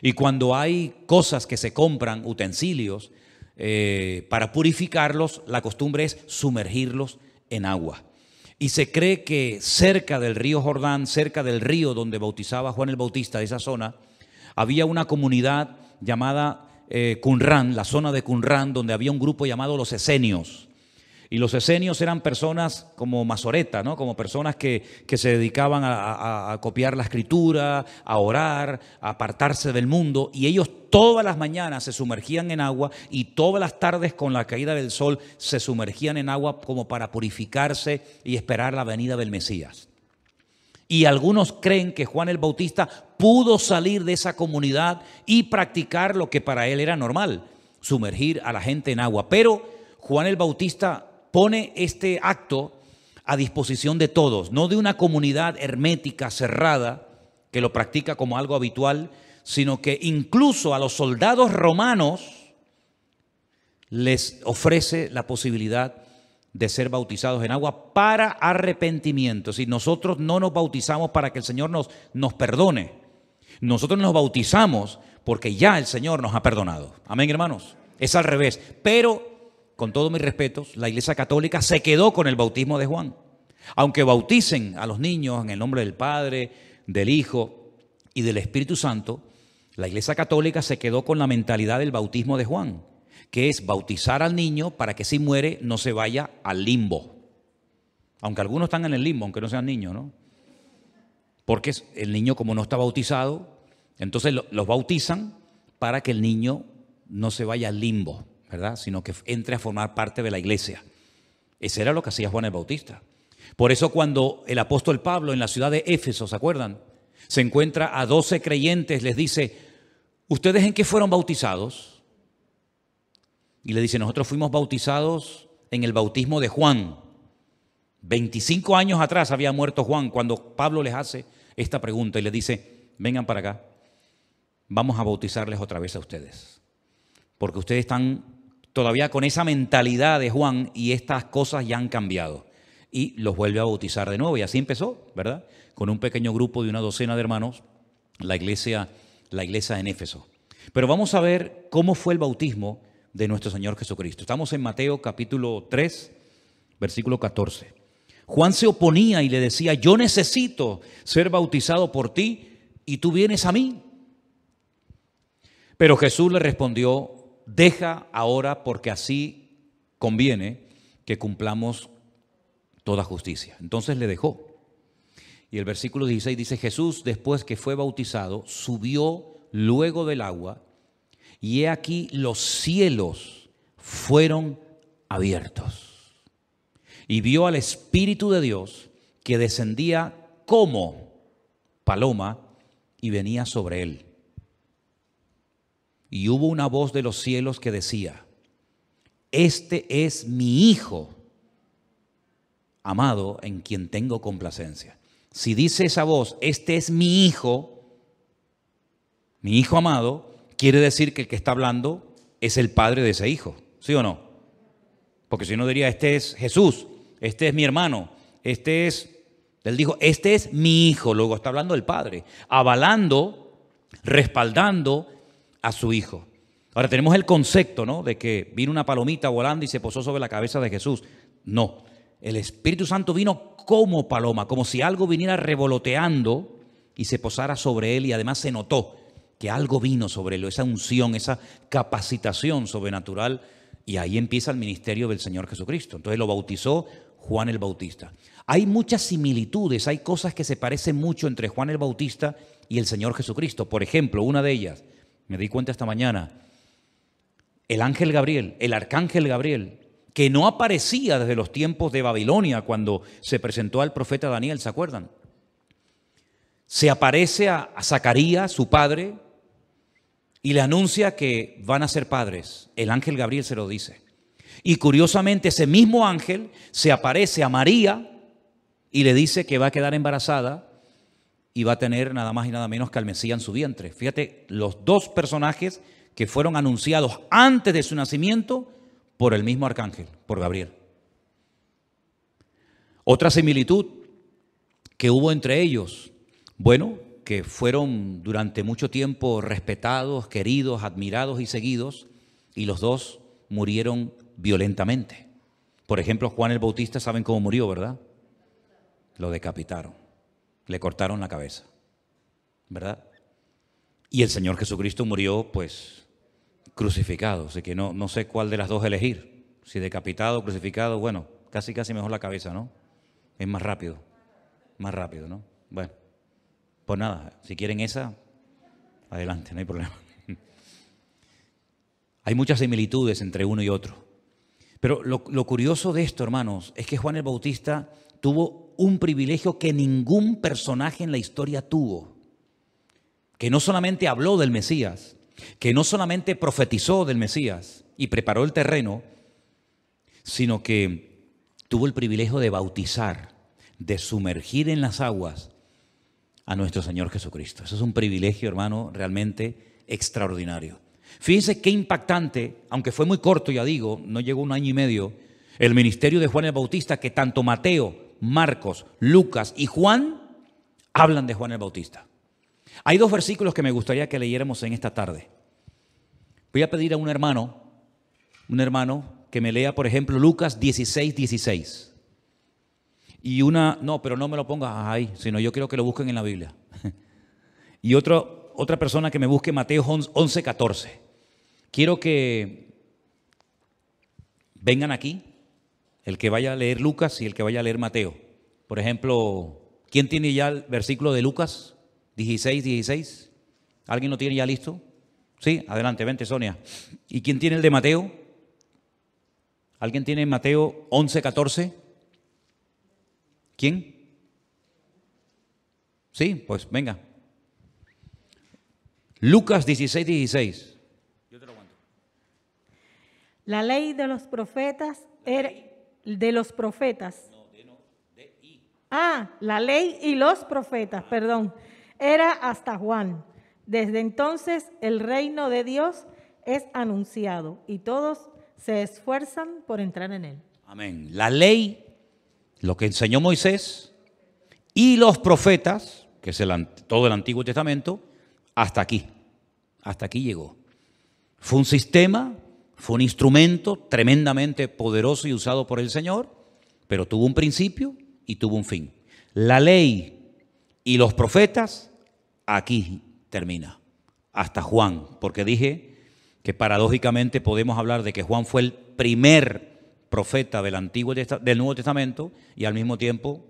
Y cuando hay cosas que se compran, utensilios, eh, para purificarlos, la costumbre es sumergirlos en agua. Y se cree que cerca del río Jordán, cerca del río donde bautizaba Juan el Bautista, esa zona, había una comunidad llamada eh, la zona de Qumran, donde había un grupo llamado los esenios. Y los esenios eran personas como Mazoreta, ¿no? como personas que, se dedicaban a, copiar la escritura, a orar, a apartarse del mundo. Y ellos todas las mañanas se sumergían en agua y todas las tardes con la caída del sol se sumergían en agua como para purificarse y esperar la venida del Mesías. Y algunos creen que Juan el Bautista pudo salir de esa comunidad y practicar lo que para él era normal, sumergir a la gente en agua. Pero Juan el Bautista pone este acto a disposición de todos, no de una comunidad hermética, cerrada, que lo practica como algo habitual, sino que incluso a los soldados romanos les ofrece la posibilidad de ser bautizados en agua para arrepentimiento. Si nosotros no nos bautizamos para que el Señor nos, nos perdone, nosotros nos bautizamos porque ya el Señor nos ha perdonado. Amén, hermanos. Es al revés. Pero con todos mis respetos, la Iglesia Católica se quedó con el bautismo de Juan. Aunque bauticen a los niños en el nombre del Padre, del Hijo y del Espíritu Santo, la Iglesia Católica se quedó con la mentalidad del bautismo de Juan, que es bautizar al niño para que si muere no se vaya al limbo. Aunque algunos están en el limbo, aunque no sean niños, ¿no? Porque el niño como no está bautizado, entonces los bautizan para que el niño no se vaya al limbo. Sino que entre a formar parte de la iglesia. Ese era lo que hacía Juan el Bautista. Por eso cuando el apóstol Pablo en la ciudad de Éfeso, ¿se acuerdan? Se encuentra a doce creyentes, les dice, ¿ustedes en qué fueron bautizados? Y le dice, nosotros fuimos bautizados en el bautismo de Juan. 25 años atrás había muerto Juan cuando Pablo les hace esta pregunta y les dice, vengan para acá, vamos a bautizarles otra vez a ustedes. Porque ustedes están todavía con esa mentalidad de Juan y estas cosas ya han cambiado. Y los vuelve a bautizar de nuevo. Y así empezó, ¿verdad? Con un pequeño grupo de una docena de hermanos, la iglesia, la iglesia en Éfeso. Pero vamos a ver cómo fue el bautismo de nuestro Señor Jesucristo. Estamos en Mateo capítulo 3, versículo 14. Juan se oponía y le decía, yo necesito ser bautizado por ti y tú vienes a mí. Pero Jesús le respondió, deja ahora porque así conviene que cumplamos toda justicia. Entonces le dejó. Y el versículo 16 dice, Jesús después que fue bautizado, subió luego del agua, y he aquí los cielos fueron abiertos. Y vio al Espíritu de Dios que descendía como paloma y venía sobre él y hubo una voz de los cielos que decía, este es mi Hijo, amado, en quien tengo complacencia. Si dice esa voz, este es mi Hijo, mi Hijo amado, quiere decir que el que está hablando es el Padre de ese Hijo, ¿sí o no? Porque si no diría, este es Jesús, este es mi hermano, este es, él dijo, este es mi Hijo, luego está hablando el Padre, avalando, respaldando a su Hijo. Ahora tenemos el concepto, ¿no? De que vino una palomita volando y se posó sobre la cabeza de Jesús. No, el Espíritu Santo vino como paloma, como si algo viniera revoloteando y se posara sobre él y además se notó que algo vino sobre él, esa unción, esa capacitación sobrenatural y ahí empieza el ministerio del Señor Jesucristo. Entonces lo bautizó Juan el Bautista. Hay muchas similitudes, hay cosas que se parecen mucho entre Juan el Bautista y el Señor Jesucristo. Por ejemplo, una de ellas, me di cuenta esta mañana, el ángel Gabriel, el arcángel Gabriel, que no aparecía desde los tiempos de Babilonia cuando se presentó al profeta Daniel, ¿se acuerdan? Se aparece a, Zacarías, su padre, y le anuncia que van a ser padres. El ángel Gabriel se lo dice. Y curiosamente ese mismo ángel se aparece a María y le dice que va a quedar embarazada y va a tener nada más y nada menos que al Mesías en su vientre. Fíjate, los dos personajes que fueron anunciados antes de su nacimiento por el mismo arcángel, por Gabriel. Otra similitud que hubo entre ellos, bueno, que fueron durante mucho tiempo respetados, queridos, admirados y seguidos, y los dos murieron violentamente. Por ejemplo, Juan el Bautista, ¿saben cómo murió, verdad? Lo decapitaron, le cortaron la cabeza, ¿verdad? Y el Señor Jesucristo murió, pues, crucificado, así que no, no sé cuál de las dos elegir, si decapitado crucificado, bueno, casi casi mejor la cabeza, ¿no? Es más rápido, más rápido, ¿no? Bueno, pues nada, si quieren esa, adelante, no hay problema. Hay muchas similitudes entre uno y otro. Pero lo, lo, curioso de esto, hermanos, es que Juan el Bautista tuvo un privilegio que ningún personaje en la historia tuvo. Que no solamente habló del Mesías, que no solamente profetizó del Mesías y preparó el terreno, sino que tuvo el privilegio de bautizar, de sumergir en las aguas a nuestro Señor Jesucristo. Eso es un privilegio, hermano, realmente extraordinario. Fíjense qué impactante, aunque fue muy corto, ya digo, no llegó un año y medio, el ministerio de Juan el Bautista, que tanto Mateo, Marcos, Lucas y Juan hablan de Juan el Bautista. Hay dos versículos que me gustaría que leyéramos en esta tarde. Voy a pedir a un hermano, un hermano, que me lea, por ejemplo, Lucas 16, 16. Y una, no, pero no me lo ponga ahí, sino yo quiero que lo busquen en la Biblia. y otro, otra persona que me busque Mateo 11, 14. Quiero que vengan aquí, el que vaya a leer Lucas y el que vaya a leer Mateo. Por ejemplo, ¿quién tiene ya el versículo de Lucas 16, 16? ¿Alguien lo tiene ya listo? Sí, adelante, vente Sonia. ¿Y quién tiene el de Mateo? ¿Alguien tiene Mateo 11, 14? ¿Quién? Sí, pues venga. Lucas 16, 16. Yo te lo aguanto. La ley de los profetas era de los profetas. No, de no, de y. Ah, la ley y los profetas, perdón. Era hasta Juan. Desde entonces el reino de Dios es anunciado y todos se esfuerzan por entrar en él. Amén. La ley, lo que enseñó Moisés y los profetas, que es el, todo el Antiguo Testamento, hasta aquí. Hasta aquí llegó. Fue un sistema, fue un instrumento tremendamente poderoso y usado por el Señor, pero tuvo un principio y tuvo un fin. La ley y los profetas, aquí termina. Hasta Juan, porque dije que paradójicamente podemos hablar de que Juan fue el primer profeta del Antiguo del Nuevo Testamento y al mismo tiempo,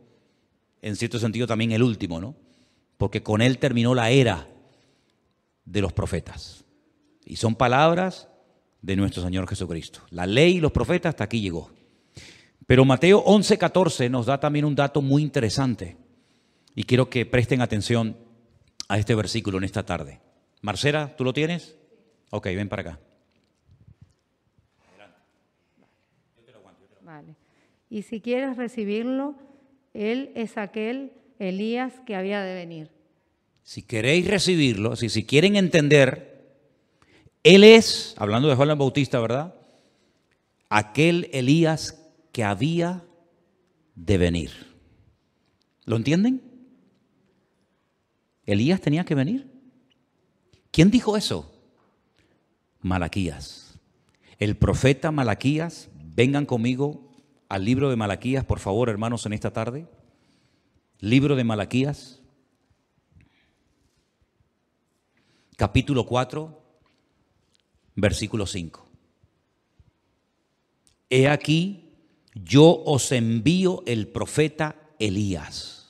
en cierto sentido, también el último, ¿no? Porque con él terminó la era de los profetas. Y son palabras de nuestro Señor Jesucristo. La ley y los profetas hasta aquí llegó. Pero Mateo 11:14 nos da también un dato muy interesante. Y quiero que presten atención a este versículo en esta tarde. Marcela, ¿tú lo tienes? Ok, ven para acá. Vale. Y si quieres recibirlo, Él es aquel Elías que había de venir. Si queréis recibirlo, si, si quieren entender, Él es, hablando de Juan el Bautista, ¿verdad? Aquel Elías que había de venir. ¿Lo entienden? Elías tenía que venir. ¿Quién dijo eso? Malaquías. El profeta Malaquías, vengan conmigo al libro de Malaquías, por favor, hermanos, en esta tarde. Libro de Malaquías, capítulo 4, versículo 5. He aquí, yo os envío el profeta Elías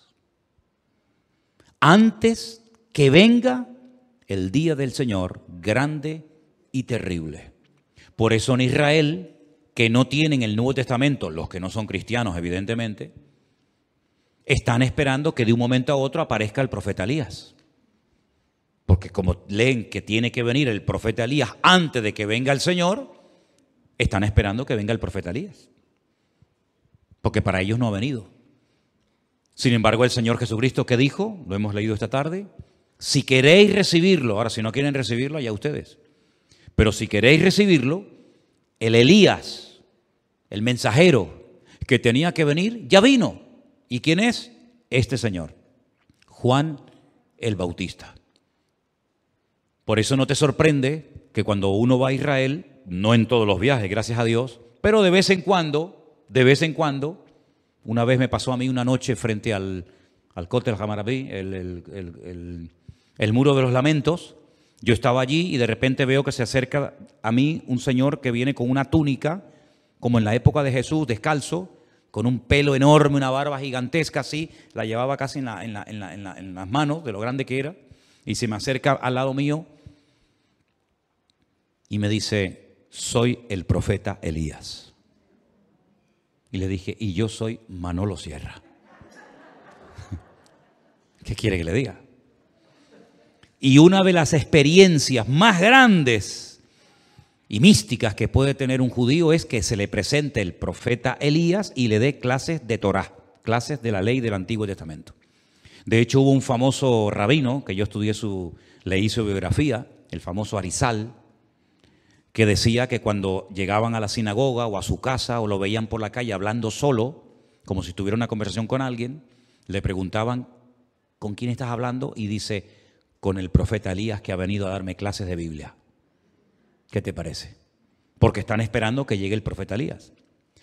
antes que venga el día del Señor grande y terrible. Por eso en Israel, que no tienen el Nuevo Testamento, los que no son cristianos evidentemente, están esperando que de un momento a otro aparezca el profeta Elías. Porque como leen que tiene que venir el profeta Elías antes de que venga el Señor, están esperando que venga el profeta Elías. Porque para ellos no ha venido Sin embargo, el Señor Jesucristo, ¿qué dijo? Lo hemos leído esta tarde. Si queréis recibirlo, ahora si no quieren recibirlo, allá ustedes. Pero si queréis recibirlo, el Elías, el mensajero que tenía que venir, ya vino. ¿Y quién es? Este Señor, Juan el Bautista. Por eso no te sorprende que cuando uno va a Israel, no en todos los viajes, gracias a Dios, pero de vez en cuando, de vez en cuando, una vez me pasó a mí una noche frente al, al Kotel Hamarabí, el, el, el, el muro de los lamentos, yo estaba allí y de repente veo que se acerca a mí un señor que viene con una túnica, como en la época de Jesús, descalzo, con un pelo enorme, una barba gigantesca así, la llevaba casi en, la, en, la, en, en las manos, de lo grande que era, y se me acerca al lado mío y me dice, soy el profeta Elías. Y le dije, y yo soy Manolo Sierra. ¿Qué quiere que le diga? Y una de las experiencias más grandes y místicas que puede tener un judío es que se le presente el profeta Elías y le dé clases de Torah, clases de la ley del Antiguo Testamento. De hecho, hubo un famoso rabino, que yo estudié su, leí su biografía, el famoso Arizal, que decía que cuando llegaban a la sinagoga o a su casa o lo veían por la calle hablando solo, como si tuviera una conversación con alguien, le preguntaban, ¿con quién estás hablando? Y dice, con el profeta Elías que ha venido a darme clases de Biblia. ¿Qué te parece? Porque están esperando que llegue el profeta Elías.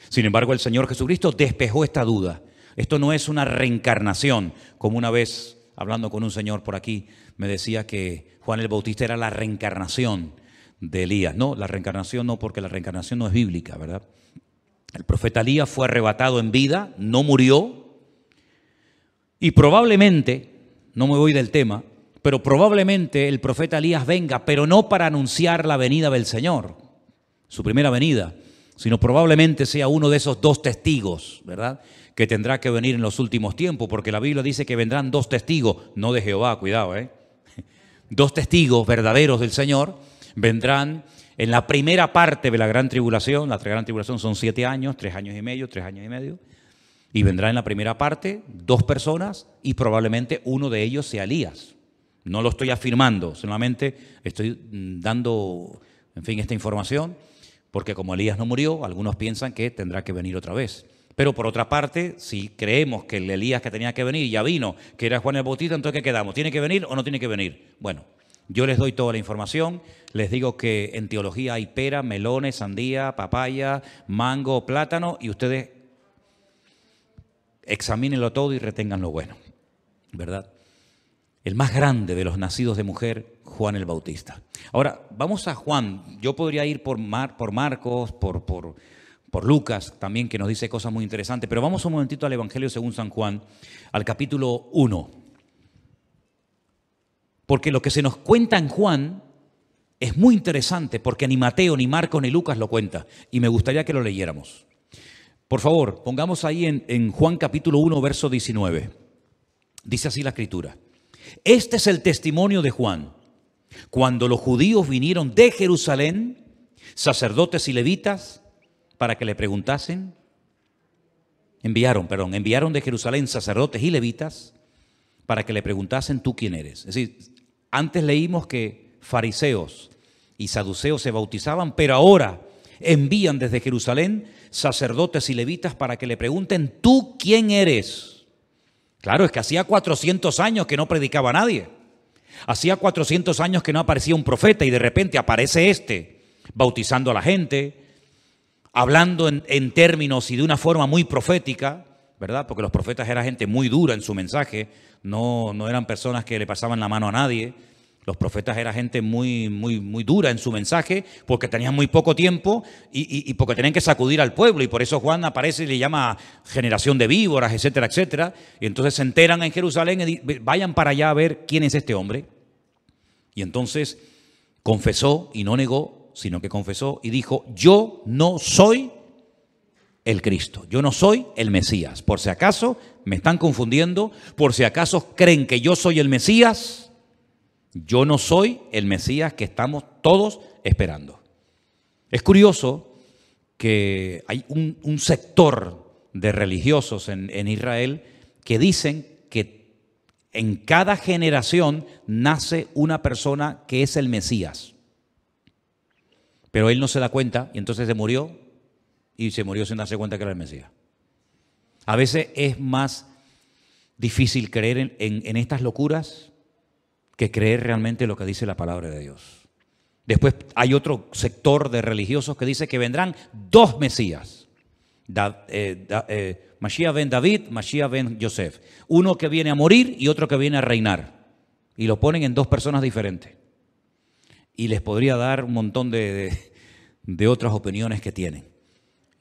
Sin embargo, el Señor Jesucristo despejó esta duda. Esto no es una reencarnación, como una vez hablando con un señor por aquí me decía que Juan el Bautista era la reencarnación de Elías. No, la reencarnación no, porque la reencarnación no es bíblica, ¿verdad? El profeta Elías fue arrebatado en vida, no murió, y probablemente, no me voy del tema, pero probablemente el profeta Elías venga, pero no para anunciar la venida del Señor, su primera venida, sino probablemente sea uno de esos dos testigos, ¿verdad? Que tendrá que venir en los últimos tiempos, porque la Biblia dice que vendrán dos testigos, no de Jehová, cuidado, ¿eh? Dos testigos verdaderos del Señor vendrán en la primera parte de la gran tribulación, la gran tribulación son siete años, tres años y medio, tres años y medio, y vendrá en la primera parte dos personas y probablemente uno de ellos sea Elías. No lo estoy afirmando, solamente estoy mm, dando, en fin, esta información, porque como Elías no murió, algunos piensan que tendrá que venir otra vez. Pero por otra parte, si creemos que el Elías que tenía que venir ya vino, que era Juan el Bautista, entonces ¿qué quedamos? ¿Tiene que venir o no tiene que venir? Bueno, yo les doy toda la información, les digo que en teología hay pera, melones, sandía, papaya, mango, plátano, y ustedes examínenlo todo y retengan lo bueno, ¿verdad? el más grande de los nacidos de mujer, Juan el Bautista. Ahora, vamos a Juan. Yo podría ir por, Mar, por Marcos, por, por, por, Lucas también, que nos dice cosas muy interesantes, pero vamos un momentito al Evangelio según San Juan, al capítulo 1. Porque lo que se nos cuenta en Juan es muy interesante, porque ni Mateo, ni Marcos, ni Lucas lo cuenta, y me gustaría que lo leyéramos. Por favor, pongamos ahí en, en Juan capítulo 1, verso 19. Dice así la escritura. Este es el testimonio de Juan. Cuando los judíos vinieron de Jerusalén, sacerdotes y levitas, para que le preguntasen, enviaron, perdón, enviaron de Jerusalén sacerdotes y levitas para que le preguntasen tú quién eres. Es decir, antes leímos que fariseos y saduceos se bautizaban, pero ahora envían desde Jerusalén sacerdotes y levitas para que le pregunten tú quién eres. Claro, es que hacía 400 años que no predicaba nadie. Hacía 400 años que no aparecía un profeta y de repente aparece este, bautizando a la gente, hablando en, términos y de una forma muy profética, ¿verdad? Porque los profetas eran gente muy dura en su mensaje, no, no eran personas que le pasaban la mano a nadie. Los profetas eran gente muy, muy, muy dura en su mensaje porque tenían muy poco tiempo y, porque tenían que sacudir al pueblo. Y por eso Juan aparece y le llama generación de víboras, etcétera, etcétera. Y entonces se enteran en Jerusalén y vayan para allá a ver quién es este hombre. Y entonces confesó y no negó, sino que confesó y dijo, yo no soy el Cristo, yo no soy el Mesías. Por si acaso me están confundiendo, por si acaso creen que yo soy el Mesías yo no soy el Mesías que estamos todos esperando. Es curioso que hay un, sector de religiosos en, Israel que dicen que en cada generación nace una persona que es el Mesías. Pero él no se da cuenta y entonces se murió y se murió sin darse cuenta que era el Mesías. A veces es más difícil creer en, estas locuras que creer realmente lo que dice la palabra de Dios. Después hay otro sector de religiosos que dice que vendrán dos Mesías. Da, eh, eh, Mashiach ben David, Mashiach ben Joseph. Uno que viene a morir y otro que viene a reinar. Y lo ponen en dos personas diferentes. Y les podría dar un montón de, de otras opiniones que tienen.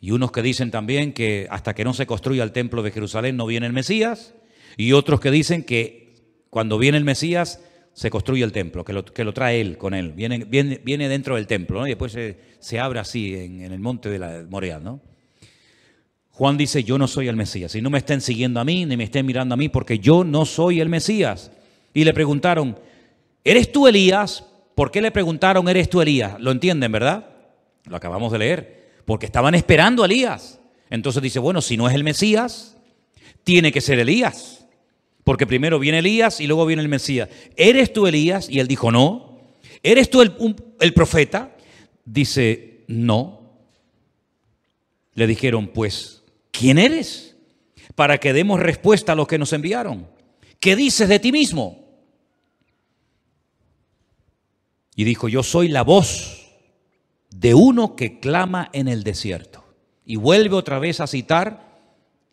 Y unos que dicen también que hasta que no se construya el templo de Jerusalén no viene el Mesías. Y otros que dicen que cuando viene el Mesías se construye el templo, que lo, que lo trae él con él, viene, viene, viene dentro del templo, y después se, se abre así en, en, el monte de la Morea. ¿no? Juan dice, yo no soy el Mesías, y no me estén siguiendo a mí, ni me estén mirando a mí, porque yo no soy el Mesías. Y le preguntaron, ¿eres tú Elías? ¿Por qué le preguntaron, ¿eres tú Elías? Lo entienden, ¿verdad? Lo acabamos de leer, porque estaban esperando a Elías. Entonces dice, bueno, si no es el Mesías, tiene que ser Elías. Porque primero viene Elías y luego viene el Mesías. ¿Eres tú Elías? Y él dijo, no. ¿Eres tú el, el profeta? Dice, no. Le dijeron, pues, ¿quién eres? Para que demos respuesta a los que nos enviaron. ¿Qué dices de ti mismo? Y dijo, yo soy la voz de uno que clama en el desierto. Y vuelve otra vez a citar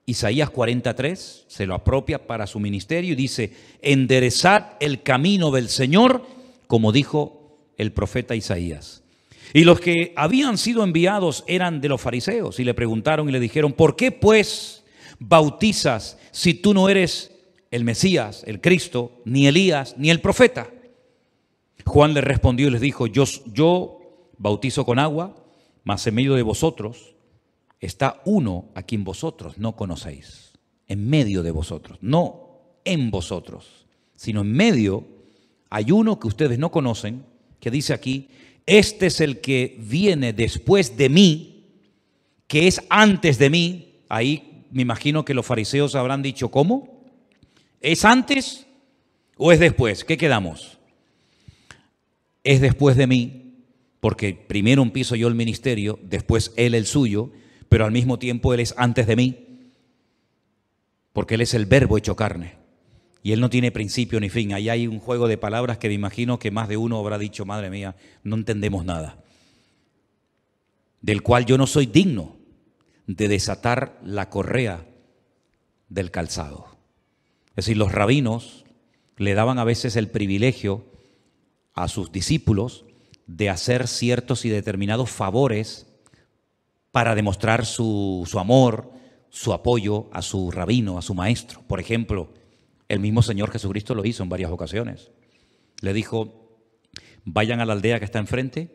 Isaías 43 se lo apropia para su ministerio y dice, enderezad el camino del Señor, como dijo el profeta Isaías. Y los que habían sido enviados eran de los fariseos y le preguntaron y le dijeron, ¿por qué pues bautizas si tú no eres el Mesías, el Cristo, ni Elías, ni el profeta? Juan le respondió y les dijo, yo, yo bautizo con agua, mas en medio de vosotros está uno a quien vosotros no conocéis, en medio de vosotros, no en vosotros, sino en medio hay uno que ustedes no conocen, que dice aquí, este es el que viene después de mí, que es antes de mí. Ahí me imagino que los fariseos habrán dicho, ¿cómo? ¿Es antes o es después? ¿Qué quedamos? Es después de mí, porque primero empiezo yo el ministerio, después él el suyo, pero al mismo tiempo Él es antes de mí, porque Él es el verbo hecho carne. Y Él no tiene principio ni fin. Ahí hay un juego de palabras que me imagino que más de uno habrá dicho, madre mía, no entendemos nada. Del cual yo no soy digno de desatar la correa del calzado. Es decir, los rabinos le daban a veces el privilegio a sus discípulos de hacer ciertos y determinados favores para demostrar su, su, amor, su apoyo a su rabino, a su maestro. Por ejemplo, el mismo Señor Jesucristo lo hizo en varias ocasiones. Le dijo, vayan a la aldea que está enfrente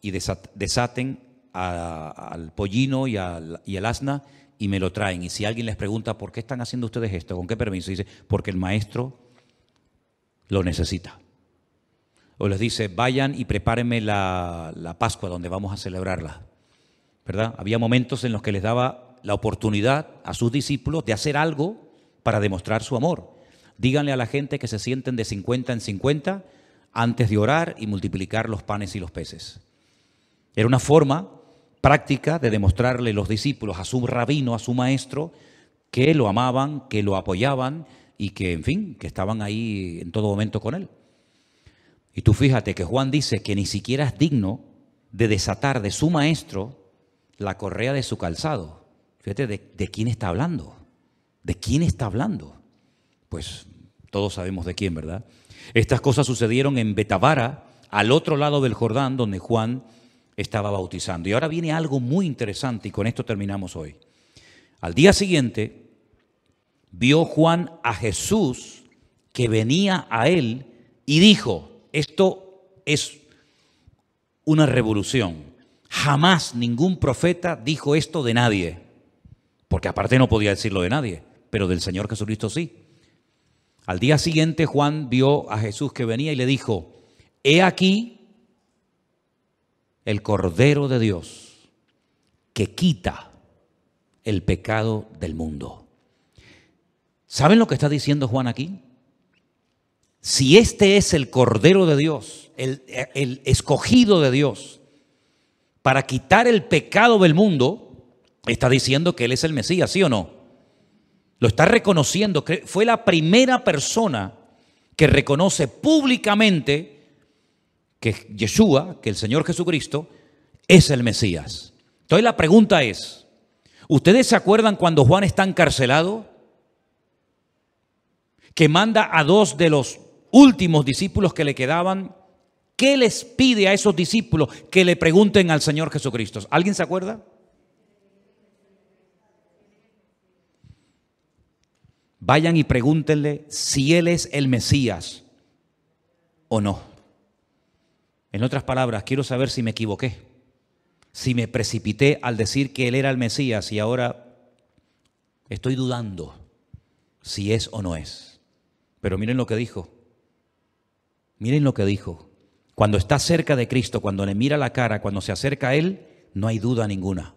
y desaten al pollino y al, y al asna y me lo traen. Y si alguien les pregunta, ¿por qué están haciendo ustedes esto? ¿Con qué permiso? Dice, porque el maestro lo necesita. O les dice, vayan y prepárenme la, la Pascua donde vamos a celebrarla. ¿verdad? Había momentos en los que les daba la oportunidad a sus discípulos de hacer algo para demostrar su amor. Díganle a la gente que se sienten de 50 en 50 antes de orar y multiplicar los panes y los peces. Era una forma práctica de demostrarle los discípulos a su rabino, a su maestro, que lo amaban, que lo apoyaban y que, en fin, que estaban ahí en todo momento con él. Y tú fíjate que Juan dice que ni siquiera es digno de desatar de su maestro la correa de su calzado. Fíjate, ¿de, quién está hablando? ¿De quién está hablando? Pues todos sabemos de quién, ¿verdad? Estas cosas sucedieron en Betabara, al otro lado del Jordán, donde Juan estaba bautizando. Y ahora viene algo muy interesante y con esto terminamos hoy. Al día siguiente, vio Juan a Jesús que venía a él y dijo, esto es una revolución. Jamás ningún profeta dijo esto de nadie, porque aparte no podía decirlo de nadie, pero del Señor Jesucristo sí. Al día siguiente Juan vio a Jesús que venía y le dijo, he aquí el Cordero de Dios que quita el pecado del mundo. ¿Saben lo que está diciendo Juan aquí? Si este es el Cordero de Dios, el, escogido de Dios, para quitar el pecado del mundo, está diciendo que Él es el Mesías, ¿sí o no? Lo está reconociendo. Fue la primera persona que reconoce públicamente que Yeshua, que el Señor Jesucristo, es el Mesías. Entonces la pregunta es, ¿ustedes se acuerdan cuando Juan está encarcelado? Que manda a dos de los últimos discípulos que le quedaban. ¿Qué les pide a esos discípulos que le pregunten al Señor Jesucristo? ¿Alguien se acuerda? Vayan y pregúntenle si Él es el Mesías o no. En otras palabras, quiero saber si me equivoqué, si me precipité al decir que Él era el Mesías y ahora estoy dudando si es o no es. Pero miren lo que dijo. Miren lo que dijo. Cuando está cerca de Cristo, cuando le mira la cara, cuando se acerca a Él, no hay duda ninguna.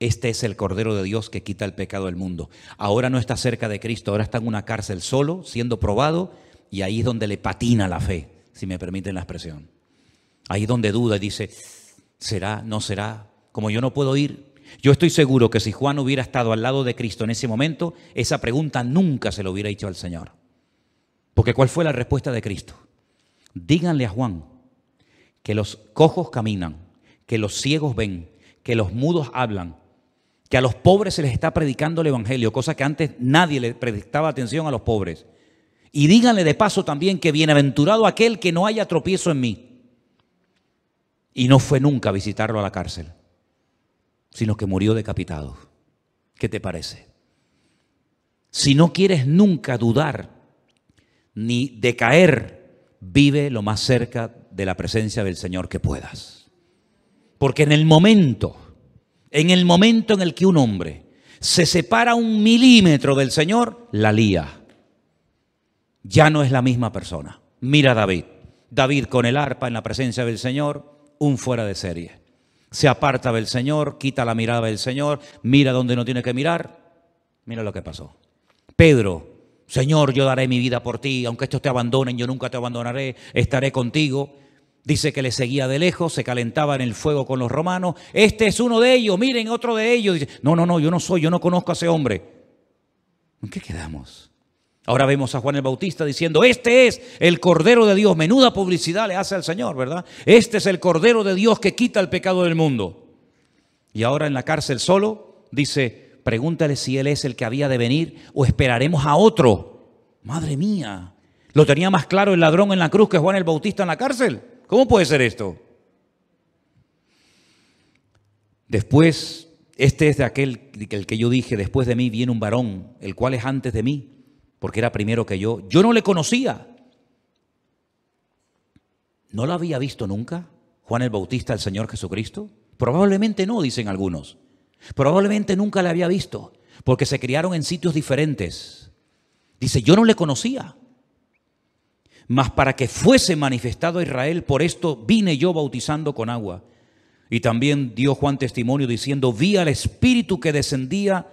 Este es el Cordero de Dios que quita el pecado del mundo. Ahora no está cerca de Cristo, ahora está en una cárcel solo, siendo probado, y ahí es donde le patina la fe, si me permiten la expresión. Ahí es donde duda y dice, ¿será? ¿No será? Como yo no puedo ir. Yo estoy seguro que si Juan hubiera estado al lado de Cristo en ese momento, esa pregunta nunca se lo hubiera hecho al Señor. Porque ¿cuál fue la respuesta de Cristo? Díganle a Juan que los cojos caminan, que los ciegos ven, que los mudos hablan, que a los pobres se les está predicando el Evangelio, cosa que antes nadie le prestaba atención a los pobres. Y díganle de paso también que bienaventurado aquel que no haya tropiezo en mí. Y no fue nunca a visitarlo a la cárcel, sino que murió decapitado. ¿Qué te parece? Si no quieres nunca dudar ni decaer, vive lo más cerca de la presencia del Señor que puedas. Porque en el momento en el momento en el que un hombre se separa un milímetro del Señor, la lía. Ya no es la misma persona. Mira a David. David con el arpa en la presencia del Señor, un fuera de serie. Se aparta del Señor, quita la mirada del Señor, mira donde no tiene que mirar. Mira lo que pasó. Pedro, Señor, yo daré mi vida por ti, aunque estos te abandonen, yo nunca te abandonaré, estaré contigo. Dice que le seguía de lejos, se calentaba en el fuego con los romanos. Este es uno de ellos, miren otro de ellos. Dice, no, no, no, yo no soy, yo no conozco a ese hombre. ¿En qué quedamos? Ahora vemos a Juan el Bautista diciendo, este es el Cordero de Dios. Menuda publicidad le hace al Señor, ¿verdad? Este es el Cordero de Dios que quita el pecado del mundo. Y ahora en la cárcel solo dice, pregúntale si Él es el que había de venir o esperaremos a otro. Madre mía, ¿lo tenía más claro el ladrón en la cruz que Juan el Bautista en la cárcel? ¿Cómo puede ser esto? Después, este es de aquel el que yo dije, después de mí viene un varón, el cual es antes de mí, porque era primero que yo. Yo no le conocía. ¿No lo había visto nunca Juan el Bautista, el Señor Jesucristo? Probablemente no, dicen algunos. Probablemente nunca le había visto, porque se criaron en sitios diferentes. Dice, yo no le conocía mas para que fuese manifestado a Israel, por esto vine yo bautizando con agua. Y también dio Juan testimonio diciendo, vi al Espíritu que descendía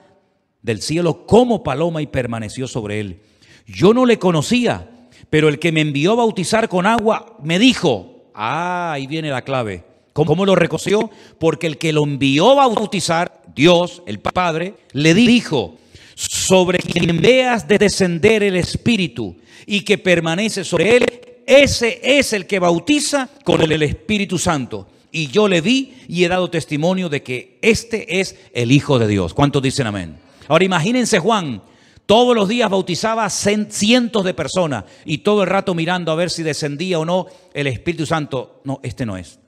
del cielo como paloma y permaneció sobre él. Yo no le conocía, pero el que me envió a bautizar con agua me dijo, ah, ahí viene la clave. ¿Cómo lo reconoció? Porque el que lo envió a bautizar, Dios, el Padre, le dijo, sobre quien veas de descender el Espíritu y que permanece sobre él, ese es el que bautiza con el Espíritu Santo. Y yo le vi y he dado testimonio de que este es el Hijo de Dios. ¿Cuántos dicen amén? Ahora imagínense Juan, todos los días bautizaba cientos de personas y todo el rato mirando a ver si descendía o no el Espíritu Santo. No, este no es.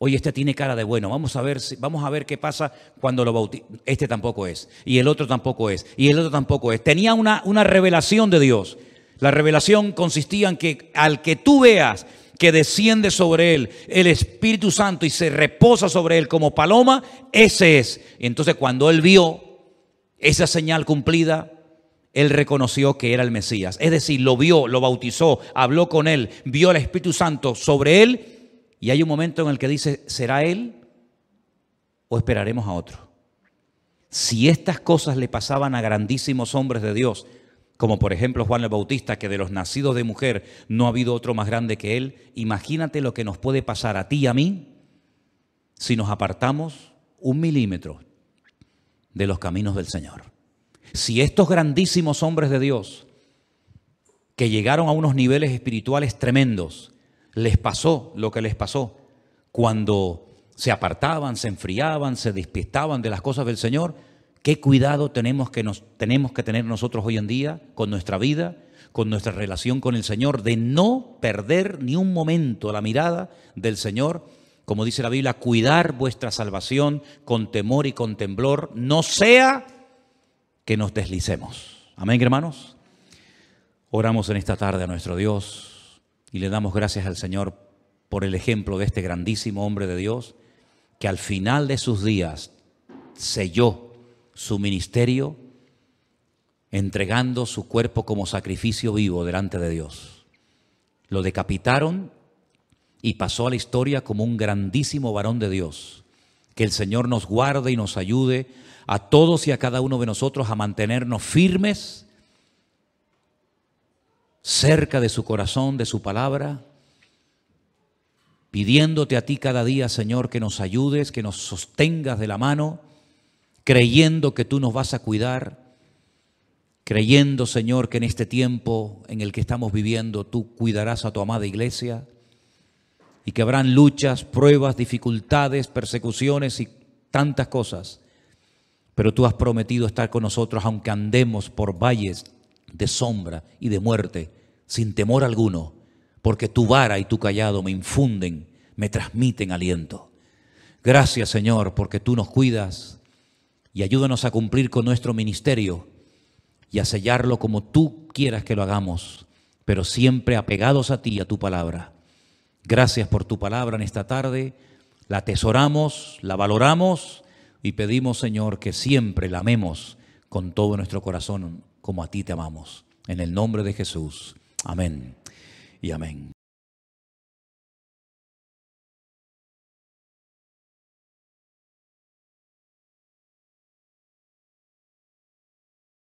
Oye, este tiene cara de bueno, vamos a ver, si, vamos a ver qué pasa cuando lo bautiza. Este tampoco es, y el otro tampoco es, y el otro tampoco es. Tenía una, una revelación de Dios. La revelación consistía en que al que tú veas que desciende sobre él el Espíritu Santo y se reposa sobre él como paloma, ese es. Entonces cuando él vio esa señal cumplida, él reconoció que era el Mesías. Es decir, lo vio, lo bautizó, habló con él, vio al Espíritu Santo sobre él y hay un momento en el que dice, ¿será él o esperaremos a otro? Si estas cosas le pasaban a grandísimos hombres de Dios, como por ejemplo Juan el Bautista, que de los nacidos de mujer no ha habido otro más grande que él, imagínate lo que nos puede pasar a ti y a mí si nos apartamos un milímetro de los caminos del Señor. Si estos grandísimos hombres de Dios, que llegaron a unos niveles espirituales tremendos, les pasó lo que les pasó cuando se apartaban, se enfriaban, se despistaban de las cosas del Señor, qué cuidado tenemos que, nos, tenemos que tener nosotros hoy en día con nuestra vida, con nuestra relación con el Señor, de no perder ni un momento la mirada del Señor como dice la Biblia, cuidar vuestra salvación con temor y con temblor, no sea que nos deslicemos. Amén, hermanos. Oramos en esta tarde a nuestro Dios y le damos gracias al Señor por el ejemplo de este grandísimo hombre de Dios que al final de sus días selló su ministerio entregando su cuerpo como sacrificio vivo delante de Dios. Lo decapitaron y pasó a la historia como un grandísimo varón de Dios. Que el Señor nos guarde y nos ayude a todos y a cada uno de nosotros a mantenernos firmes cerca de su corazón, de su palabra, pidiéndote a ti cada día, Señor, que nos ayudes, que nos sostengas de la mano, creyendo que tú nos vas a cuidar, creyendo, Señor, que en este tiempo en el que estamos viviendo tú cuidarás a tu amada iglesia y que habrán luchas, pruebas, dificultades, persecuciones y tantas cosas. Pero tú has prometido estar con nosotros aunque andemos por valles de sombra y de muerte, sin temor alguno, porque tu vara y tu callado me infunden, me transmiten aliento. Gracias Señor, porque tú nos cuidas y ayúdanos a cumplir con nuestro ministerio y a sellarlo como tú quieras que lo hagamos, pero siempre apegados a ti a tu palabra. Gracias por tu palabra en esta tarde. La atesoramos, la valoramos y pedimos, Señor, que siempre la amemos con todo nuestro corazón como a ti te amamos. En el nombre de Jesús. Amén y amén.